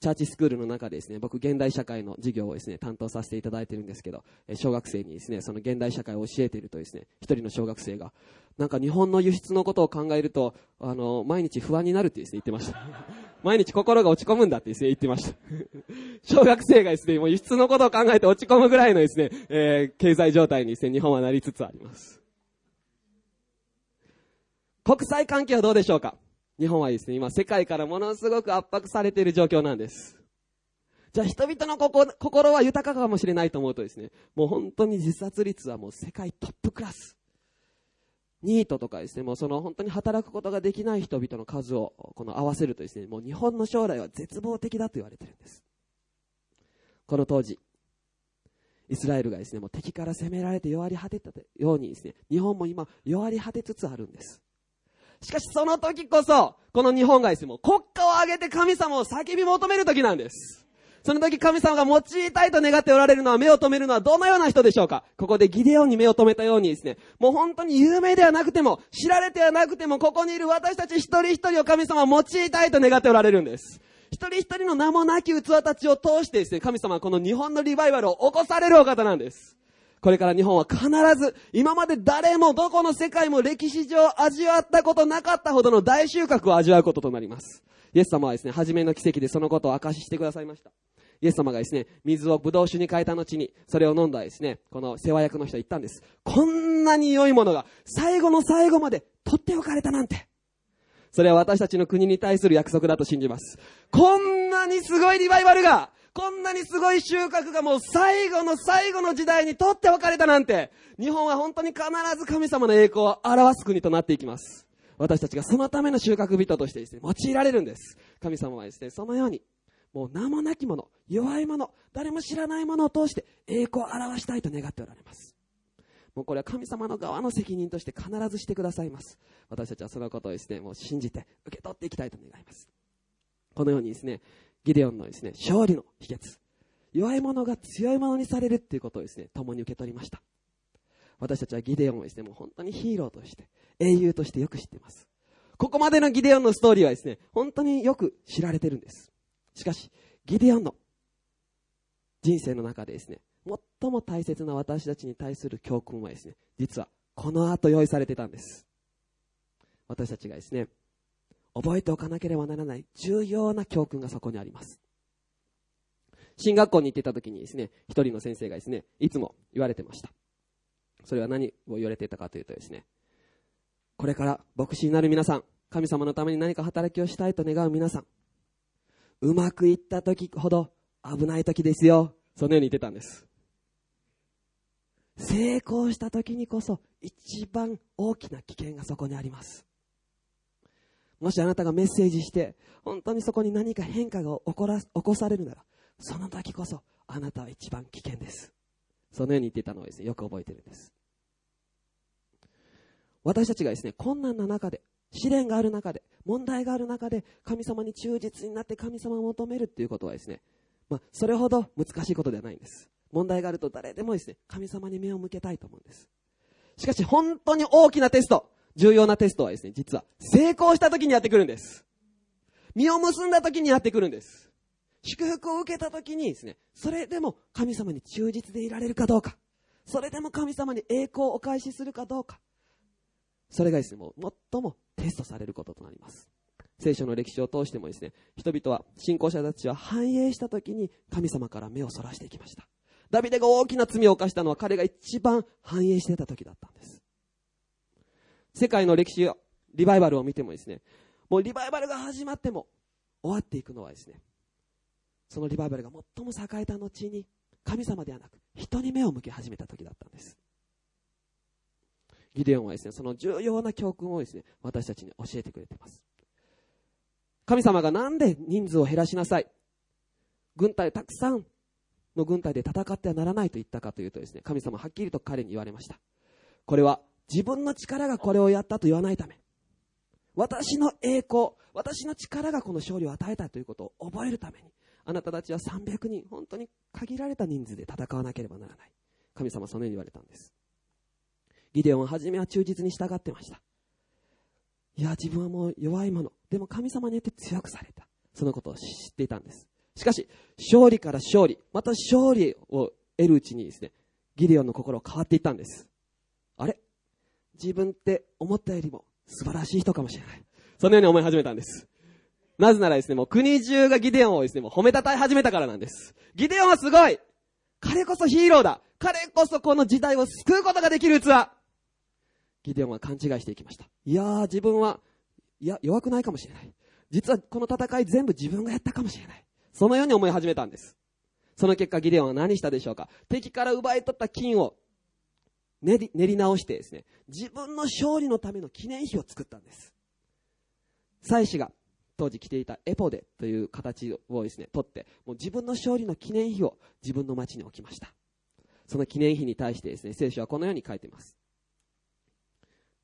チャーチスクールの中でですね、僕、現代社会の授業をですね、担当させていただいてるんですけど、小学生にですね、その現代社会を教えているとですね、一人の小学生が、なんか日本の輸出のことを考えると、あの、毎日不安になるってですね、言ってました。毎日心が落ち込むんだってですね、言ってました。小学生がですね、もう輸出のことを考えて落ち込むぐらいのですね、えー、経済状態にですね、日本はなりつつあります。国際関係はどうでしょうか？日本はですね、今世界からものすごく圧迫されている状況なんです。じゃあ人々の心は豊かかもしれないと思うとですね、もう本当に自殺率はもう世界トップクラス。ニートとかですね、もうその本当に働くことができない人々の数をこの合わせるとですね、もう日本の将来は絶望的だと言われてるんです。この当時、イスラエルがですね、もう敵から攻められて弱り果てたようにですね、日本も今弱り果てつつあるんです。しかしその時こそ、この日本がですね、もう国家を挙げて神様を叫び求める時なんです。その時神様が用いたいと願っておられるのは目を止めるのはどのような人でしょうか？ここでギデオンに目を止めたようにですね、もう本当に有名ではなくても、知られてはなくても、ここにいる私たち一人一人を神様は用いたいと願っておられるんです。一人一人の名もなき器たちを通してですね、神様はこの日本のリバイバルを起こされるお方なんです。これから日本は必ず、今まで誰もどこの世界も歴史上味わったことなかったほどの大収穫を味わうこととなります。イエス様はですね、初めの奇跡でそのことを証ししてくださいました。イエス様がですね、水をブドウ酒に変えた後に、それを飲んだですね、この世話役の人は言ったんです。こんなに良いものが最後の最後まで取っておかれたなんて。それは私たちの国に対する約束だと信じます。こんなにすごいリバイバルが、こんなにすごい収穫がもう最後の最後の時代に取っておかれたなんて、日本は本当に必ず神様の栄光を表す国となっていきます。私たちがそのための収穫人としてですね、用いられるんです。神様はですね、そのようにもう名もなきもの、弱いもの、誰も知らないものを通して栄光を表したいと願っておられます。もうこれは神様の側の責任として必ずしてくださいます。私たちはそのことをですね、もう信じて受け取っていきたいと願います。このようにですね、ギデオンのですね、勝利の秘訣。弱い者が強い者にされるっていうことをですね、共に受け取りました。私たちはギデオンをですね、もう本当にヒーローとして、英雄としてよく知っています。ここまでのギデオンのストーリーはですね、本当によく知られてるんです。しかし、ギデオンの人生の中でですね、最も大切な私たちに対する教訓はですね、実はこの後用意されてたんです。私たちがですね、覚えておかなければならない重要な教訓がそこにあります。進学校に行ってた時にですね、一人の先生がですね、いつも言われてました。それは何を言われていたかというとですね、これから牧師になる皆さん、神様のために何か働きをしたいと願う皆さん、うまくいった時ほど危ない時ですよ。そのように言ってたんです。成功した時にこそ一番大きな危険がそこにあります。もしあなたがメッセージして、本当にそこに何か変化が起こら起こされるなら、その時こそあなたは一番危険です。そのように言ってたのをですね、よく覚えてるんです。私たちがですね、困難な中で、試練がある中で、問題がある中で、神様に忠実になって神様を求めるっていうことはですね、まあ、それほど難しいことではないんです。問題があると誰でもですね、神様に目を向けたいと思うんです。しかし本当に大きなテスト、重要なテストはですね、実は成功した時にやってくるんです。実を結んだ時にやってくるんです。祝福を受けた時にですね、それでも神様に忠実でいられるかどうか、それでも神様に栄光をお返しするかどうか、それがですね、もう最もテストされることとなります。聖書の歴史を通してもですね、人々は、信仰者たちは繁栄した時に神様から目をそらしていきました。ダビデが大きな罪を犯したのは彼が一番繁栄してた時だったんです。世界の歴史を、リバイバルを見てもですね、もうリバイバルが始まっても終わっていくのはですね、そのリバイバルが最も栄えた後に神様ではなく人に目を向け始めた時だったんです。ギデオンはですね、その重要な教訓をですね、私たちに教えてくれています。神様がなんで人数を減らしなさい？軍隊たくさんの軍隊で戦ってはならないと言ったかというとですね、神様はっきりと彼に言われました。これは自分の力がこれをやったと言わないため、私の栄光、私の力がこの勝利を与えたということを覚えるために、あなたたちは300人、本当に限られた人数で戦わなければならない。神様はそのように言われたんです。ギデオンは初めは忠実に従ってました。いや、自分はもう弱いもの。でも神様によって強くされた。そのことを知っていたんです。しかし、勝利から勝利、また勝利を得るうちにですね、ギデオンの心変わっていったんです。あれ？自分って思ったよりも素晴らしい人かもしれない。そのように思い始めたんです。なぜならですね、もう国中がギデオンをですね、もう褒めたたえ始めたからなんです。ギデオンはすごい彼こそヒーローだ彼こそこの時代を救うことができる器ギデオンは勘違いしていきました。いやー、自分は、いや、弱くないかもしれない。実はこの戦い全部自分がやったかもしれない。そのように思い始めたんです。その結果、ギデオンは何したでしょうか敵から奪い取った金を練り練り直してですね、自分の勝利のための記念碑を作ったんです。祭司が当時着ていたエポデという形をですね、取って、もう自分の勝利の記念碑を自分の町に置きました。その記念碑に対してですね、聖書はこのように書いています。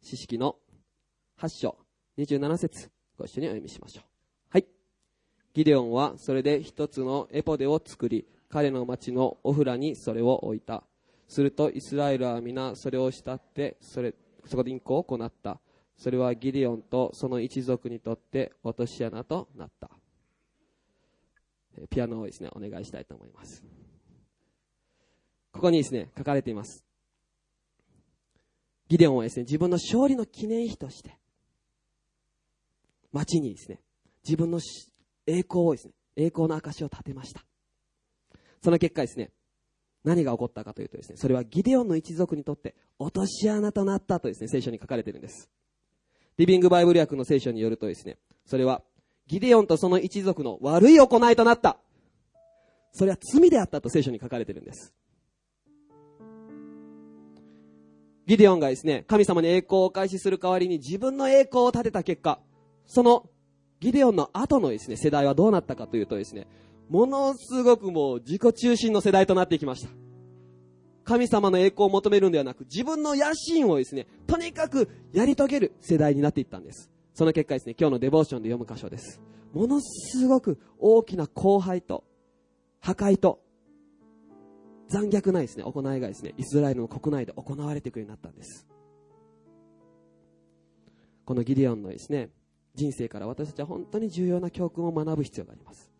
詩式の8章27節ご一緒にお読みしましょう。はい。ギデオンはそれで一つのエポデを作り、彼の町のオフラにそれを置いた。するとイスラエルは皆それを慕ってそれそこでインコを行ったそれはギデオンとその一族にとって落とし穴となったピアノをですねお願いしたいと思いますここにですね書かれていますギデオンはですね自分の勝利の記念碑として町にですね自分の栄光をですね栄光の証を立てましたその結果ですね何が起こったかというとですね、それはギデオンの一族にとって落とし穴となったとですね、聖書に書かれているんです。リビングバイブル訳の聖書によるとですね、それはギデオンとその一族の悪い行いとなった。それは罪であったと聖書に書かれているんです。ギデオンがですね、神様に栄光を開始する代わりに自分の栄光を立てた結果、そのギデオンの後のですね、世代はどうなったかというとですね、ものすごくもう自己中心の世代となっていきました。神様の栄光を求めるんではなく、自分の野心をですね、とにかくやり遂げる世代になっていったんです。その結果ですね、今日のデボーションで読む箇所です。ものすごく大きな荒廃と、破壊と、残虐なですね、行いがですね、イスラエルの国内で行われていくようになったんです。このギデオンのですね、人生から私たちは本当に重要な教訓を学ぶ必要があります。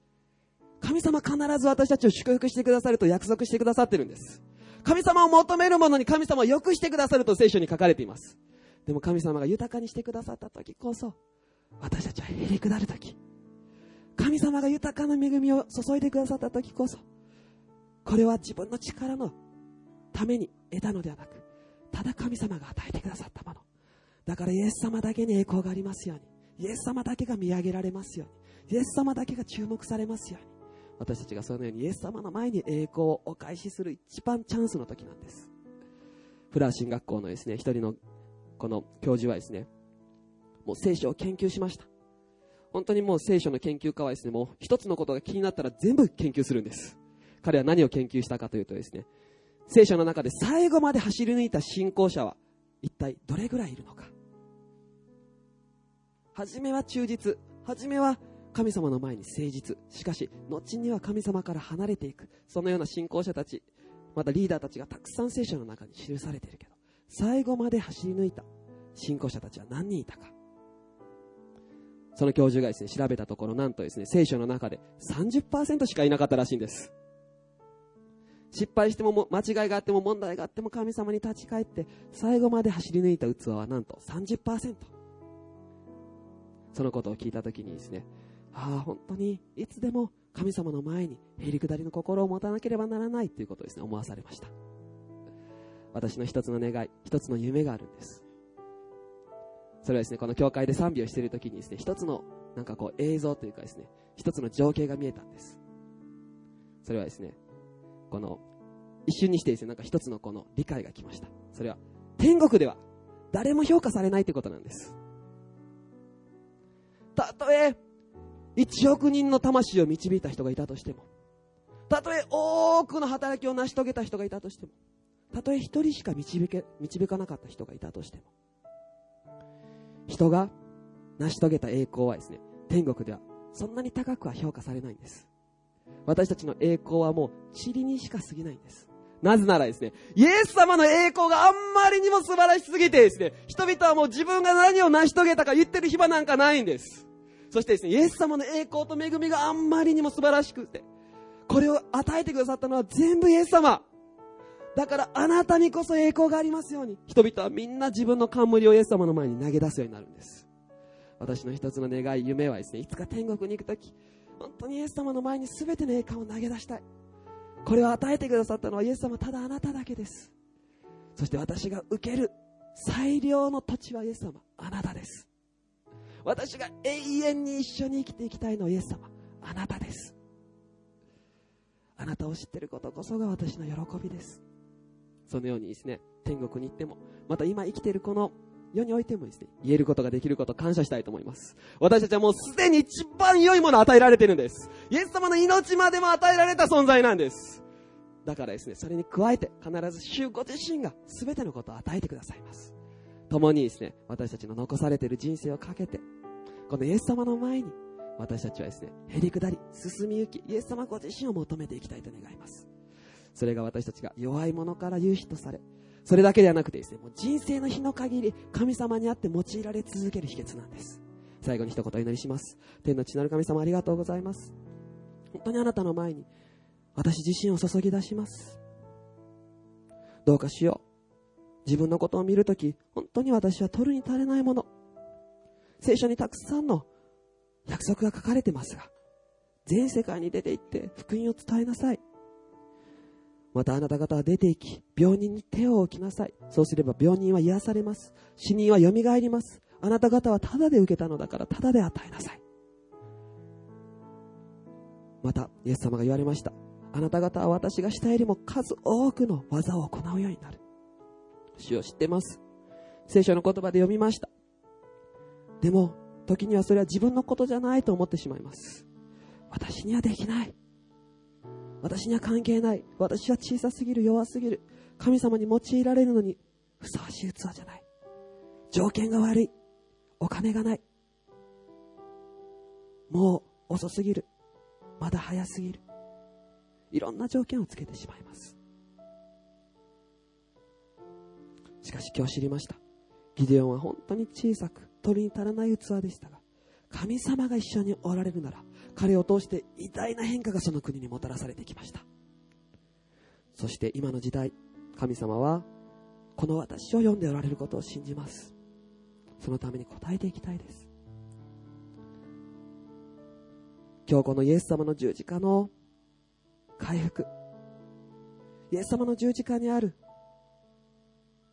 神様必ず私たちを祝福してくださると約束してくださってるんです。神様を求める者に神様を良くしてくださると聖書に書かれています。でも神様が豊かにしてくださった時こそ、私たちはへりくだる時、神様が豊かな恵みを注いでくださった時こそ、これは自分の力のために得たのではなく、ただ神様が与えてくださったもの。だからイエス様だけに栄光がありますように、イエス様だけが見上げられますように、イエス様だけが注目されますように。私たちがそのようにイエス様の前に栄光をお返しする一番チャンスの時なんです。フラー進学校のですね、一人のこの教授はですね、もう聖書を研究しました。本当にもう聖書の研究家はですね、もう一つのことが気になったら全部研究するんです。彼は何を研究したかというとですね、聖書の中で最後まで走り抜いた信仰者は一体どれぐらいいるのか。初めは忠実、初めは神様の前に誠実。しかし後には神様から離れていく。そのような信仰者たちまたリーダーたちがたくさん聖書の中に記されているけど最後まで走り抜いた信仰者たちは何人いたか。その教授がですね調べたところなんとですね聖書の中で30%しかいなかったらしいんです。失敗しても間違いがあっても問題があっても神様に立ち返って最後まで走り抜いた器はなんと30%そのことを聞いた時にですねああ、本当にいつでも神様の前にへりくだりの心を持たなければならないということをですね、思わされました。私の一つの願い、一つの夢があるんです。それはですね、この教会で賛美をしている時にですね、一つのなんかこう映像というかですね、一つの情景が見えたんです。それはですね、この一瞬にしてですね、なんか一つのこの理解が来ました。それは天国では誰も評価されないということなんです。たとえ1億人の魂を導いた人がいたとしても、たとえ多くの働きを成し遂げた人がいたとしても、たとえ一人しか導け、導かなかった人がいたとしても、人が成し遂げた栄光はですね、天国ではそんなに高くは評価されないんです。私たちの栄光はもう塵にしか過ぎないんです。なぜならですね、イエス様の栄光があんまりにも素晴らしすぎてですね、人々はもう自分が何を成し遂げたか言ってる暇なんかないんです。そしてですね、イエス様の栄光と恵みがあんまりにも素晴らしくて、これを与えてくださったのは全部イエス様。だからあなたにこそ栄光がありますように、人々はみんな自分の冠をイエス様の前に投げ出すようになるんです。私の一つの願い、夢はですね、いつか天国に行くとき、本当にイエス様の前に全ての栄冠を投げ出したい。これを与えてくださったのはイエス様ただあなただけです。そして私が受ける最良の土地はイエス様、あなたです。私が永遠に一緒に生きていきたいのはイエス様、あなたです。あなたを知っていることこそが私の喜びです。そのようにですね、天国に行っても、また今生きているこの世においてもですね、言えることができることを感謝したいと思います。私たちはもうすでに一番良いものを与えられているんです。イエス様の命までも与えられた存在なんです。だからですね、それに加えて必ず主ご自身が全てのことを与えてくださいます。共にですね、私たちの残されている人生をかけて、このイエス様の前に私たちはですね、へり下り、進み行き、イエス様ご自身を求めていきたいと願います。それが私たちが弱い者から勇士とされ、それだけではなくてですね、もう人生の日の限り神様にあって用いられ続ける秘訣なんです。最後に一言お祈りします。天の地なる神様ありがとうございます。本当にあなたの前に私自身を注ぎ出します。どうかしよう。自分のことを見るとき、本当に私は取るに足れないもの。聖書にたくさんの約束が書かれてますが、全世界に出て行って福音を伝えなさい。またあなた方は出て行き、病人に手を置きなさい。そうすれば病人は癒されます。死人は蘇ります。あなた方はただで受けたのだからただで与えなさい。また、イエス様が言われました。あなた方は私がしたよりも数多くの技を行うようになる。主を知ってます。聖書の言葉で読みました。でも、時にはそれは自分のことじゃないと思ってしまいます。私にはできない。私には関係ない。私は小さすぎる、弱すぎる。神様に用いられるのにふさわしい器じゃない。条件が悪い。お金がない。もう遅すぎる。まだ早すぎる。いろんな条件をつけてしまいます。しかし今日知りました。ギデオンは本当に小さく、鳥に足らない器でしたが、神様が一緒におられるなら、彼を通して偉大な変化がその国にもたらされてきました。そして今の時代神様はこの私を読んでおられることを信じます。そのために答えていきたいです。今日このイエス様の十字架の回復。イエス様の十字架にある。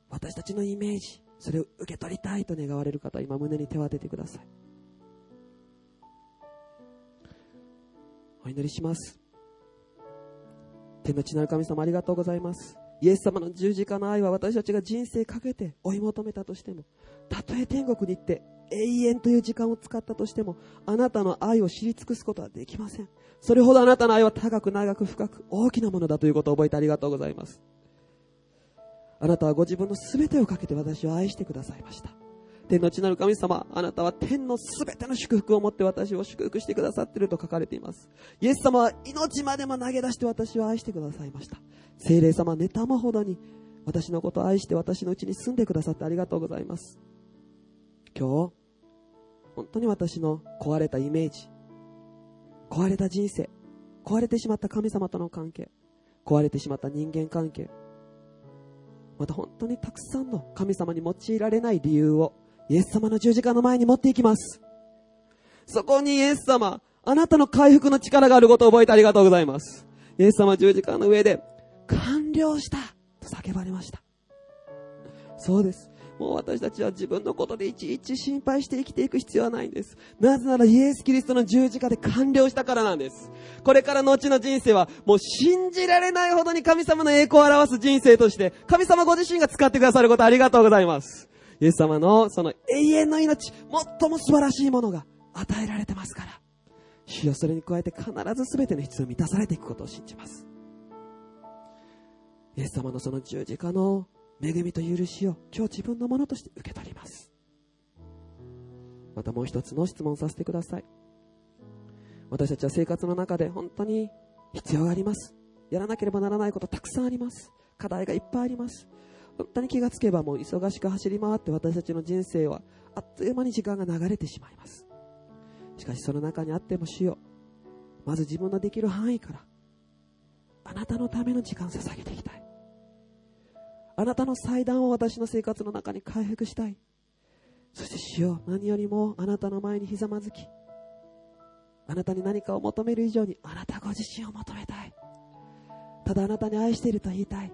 私たちのイメージ。それを受け取りたいと願われる方今胸に手を当ててください。お祈りします。天の地なる神様ありがとうございます。イエス様の十字架の愛は私たちが人生かけて追い求めたとしても、たとえ天国に行って永遠という時間を使ったとしても、あなたの愛を知り尽くすことはできません。それほどあなたの愛は高く長く深く大きなものだということを覚えてありがとうございます。あなたはご自分の全てをかけて私を愛してくださいました。天の地なる神様、あなたは天のすべての祝福を持って私を祝福してくださっていると書かれています。イエス様は命までも投げ出して私を愛してくださいました。精霊様、妬むほどに私のことを愛して私のうちに住んでくださってありがとうございます。今日、本当に私の壊れたイメージ、壊れた人生、壊れてしまった神様との関係、壊れてしまった人間関係、また本当にたくさんの神様に用いられない理由をイエス様の十字架の前に持っていきます。そこにイエス様、あなたの回復の力があることを覚えてありがとうございます。イエス様十字架の上で、完了したと叫ばれました。そうです。もう私たちは自分のことでいちいち心配して生きていく必要はないんです。なぜならイエス・キリストの十字架で完了したからなんです。これからの後の人生はもう信じられないほどに神様の栄光を表す人生として神様ご自身が使ってくださることありがとうございます。イエス様のその永遠の命、最も素晴らしいものが与えられてますから。主よそれに加えて必ず全ての必要を満たされていくことを信じます。イエス様のその十字架の恵みと許しを今日自分のものとして受け取ります。またもう一つの質問させてください。私たちは生活の中で本当に必要があります。やらなければならないことたくさんあります。課題がいっぱいあります。本当に気がつけばもう忙しく走り回って私たちの人生はあっという間に時間が流れてしまいます。しかしその中にあっても主よ。うまず自分のできる範囲からあなたのための時間を捧げていきたい。あなたの祭壇を私の生活の中に回復したい。そして主よう何よりもあなたの前にひざまずきあなたに何かを求める以上にあなたご自身を求めたい。ただあなたに愛していると言いたい。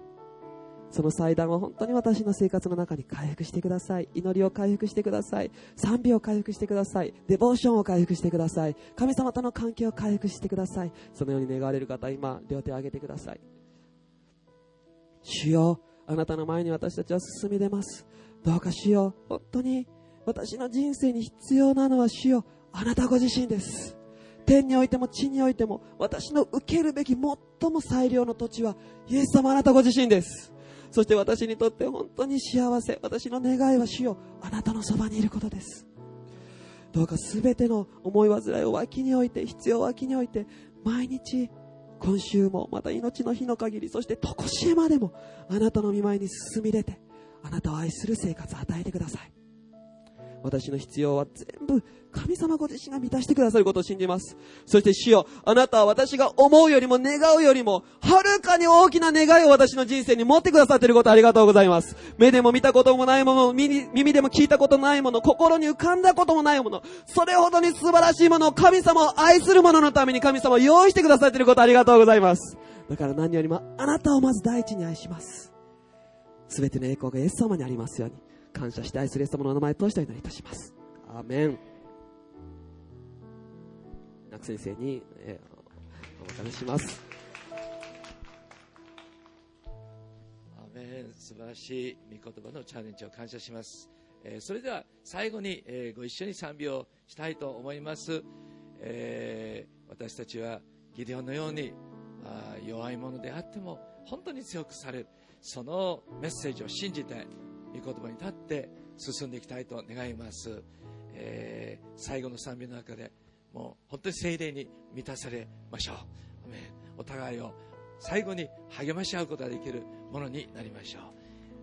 その祭壇を本当に私の生活の中に回復してください。祈りを回復してください。賛美を回復してください。デボーションを回復してください。神様との関係を回復してください。そのように願われる方今両手を挙げてください。主よあなたの前に私たちは進み出ます。どうか主よ本当に私の人生に必要なのは主よ。あなたご自身です。天においても地においても私の受けるべき最も最良の土地はイエス様あなたご自身です。そして私にとって本当に幸せ私の願いは主よ。あなたのそばにいることです。どうか全ての思い煩いを脇に置いて必要を脇に置いて毎日今週もまた命の日の限りそして常しえまでもあなたの御前に進み出てあなたを愛する生活を与えてください。私の必要は全部神様ご自身が満たしてくださることを信じます。そして主よ、あなたは私が思うよりも願うよりも、はるかに大きな願いを私の人生に持ってくださっていることありがとうございます。目でも見たこともないもの、耳でも聞いたことないもの、心に浮かんだこともないもの、それほどに素晴らしいものを神様を愛する者のために神様を用意してくださっていることありがとうございます。だから何よりもあなたをまず第一に愛します。すべての栄光がイエス様にありますように。感謝して愛するイエス様のお名前を通してお祈りいたします。アーメン。夏先生に、えー、お迎えします。アーメン。素晴らしい御言葉のチャレンジを感謝します。えー、それでは最後に、えー、ご一緒に賛美をしたいと思います。えー、私たちはギデオンのようにあ弱いものであっても本当に強くされるそのメッセージを信じて御言葉に立って進んでいきたいと願います、えー、最後の賛美の中でもう本当に精霊に満たされましょう。お互いを最後に励まし合うことができるものになりましょう。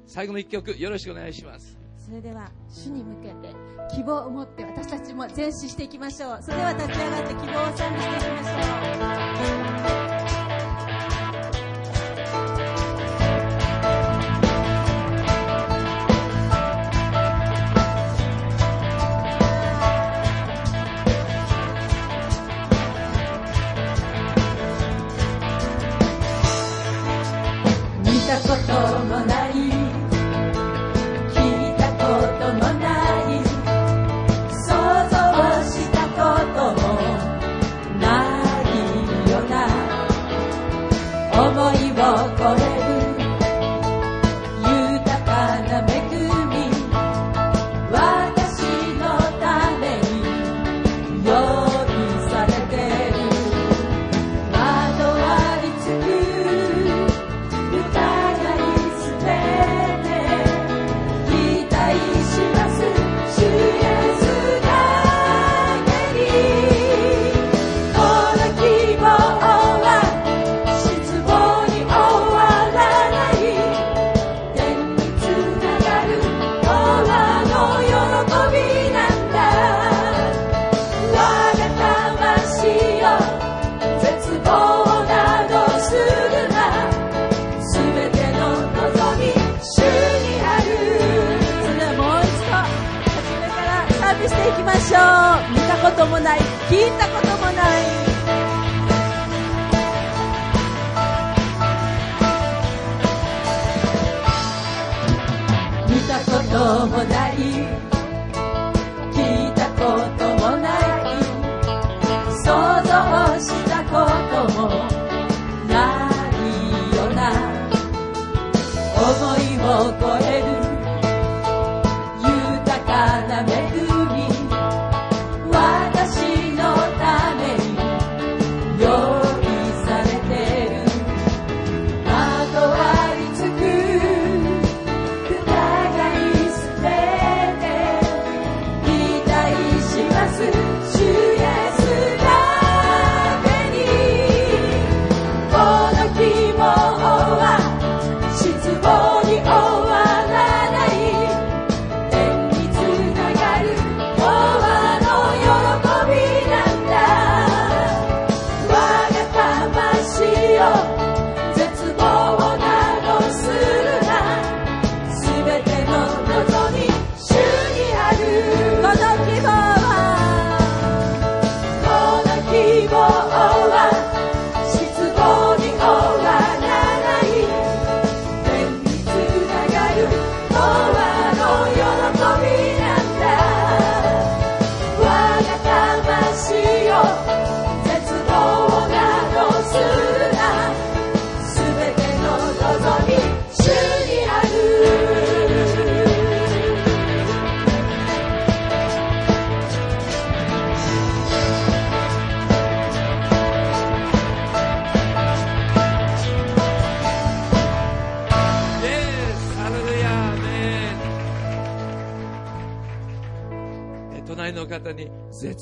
最後の一曲よろしくお願いします。それでは主に向けて希望を持って私たちも前進していきましょう。それでは立ち上がって希望を賛美していきましょう。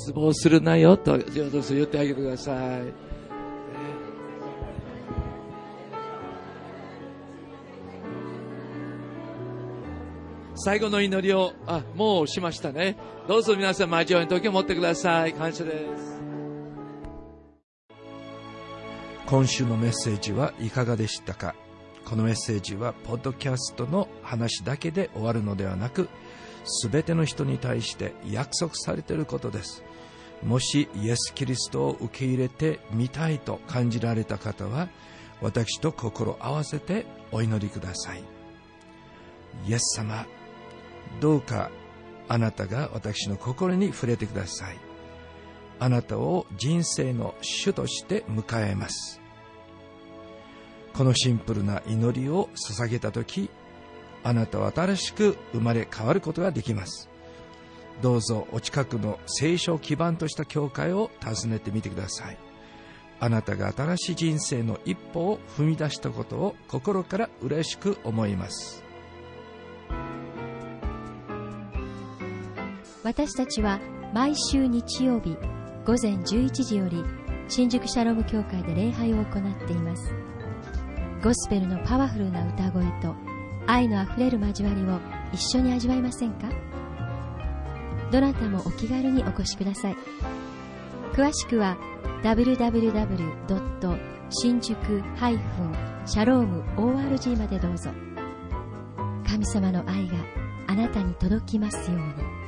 絶望するなよとどうぞ言ってあげてください。最後の祈りを、あ、もうしましたね。どうぞ皆さん、交わりの時を持ってください。感謝です。今週のメッセージはいかがでしたか？このメッセージはポッドキャストの話だけで終わるのではなく全ての人に対して約束されていることですもしイエス・キリストを受け入れてみたいと感じられた方は私と心合わせてお祈りください。イエス様どうかあなたが私の心に触れてください。あなたを人生の主として迎えます。このシンプルな祈りを捧げた時あなたは新しく生まれ変わることができます。どうぞお近くの聖書を基盤とした教会を訪ねてみてください。あなたが新しい人生の一歩を踏み出したことを心から嬉しく思います。私たちは毎週日曜日午前11時より新宿シャローム教会で礼拝を行っています。ゴスペルのパワフルな歌声と愛のあふれる交わりを一緒に味わいませんか？どなたもお気軽にお越しください詳しくは www. 新宿ハイフンシャローム ORG までどうぞ神様の愛があなたに届きますように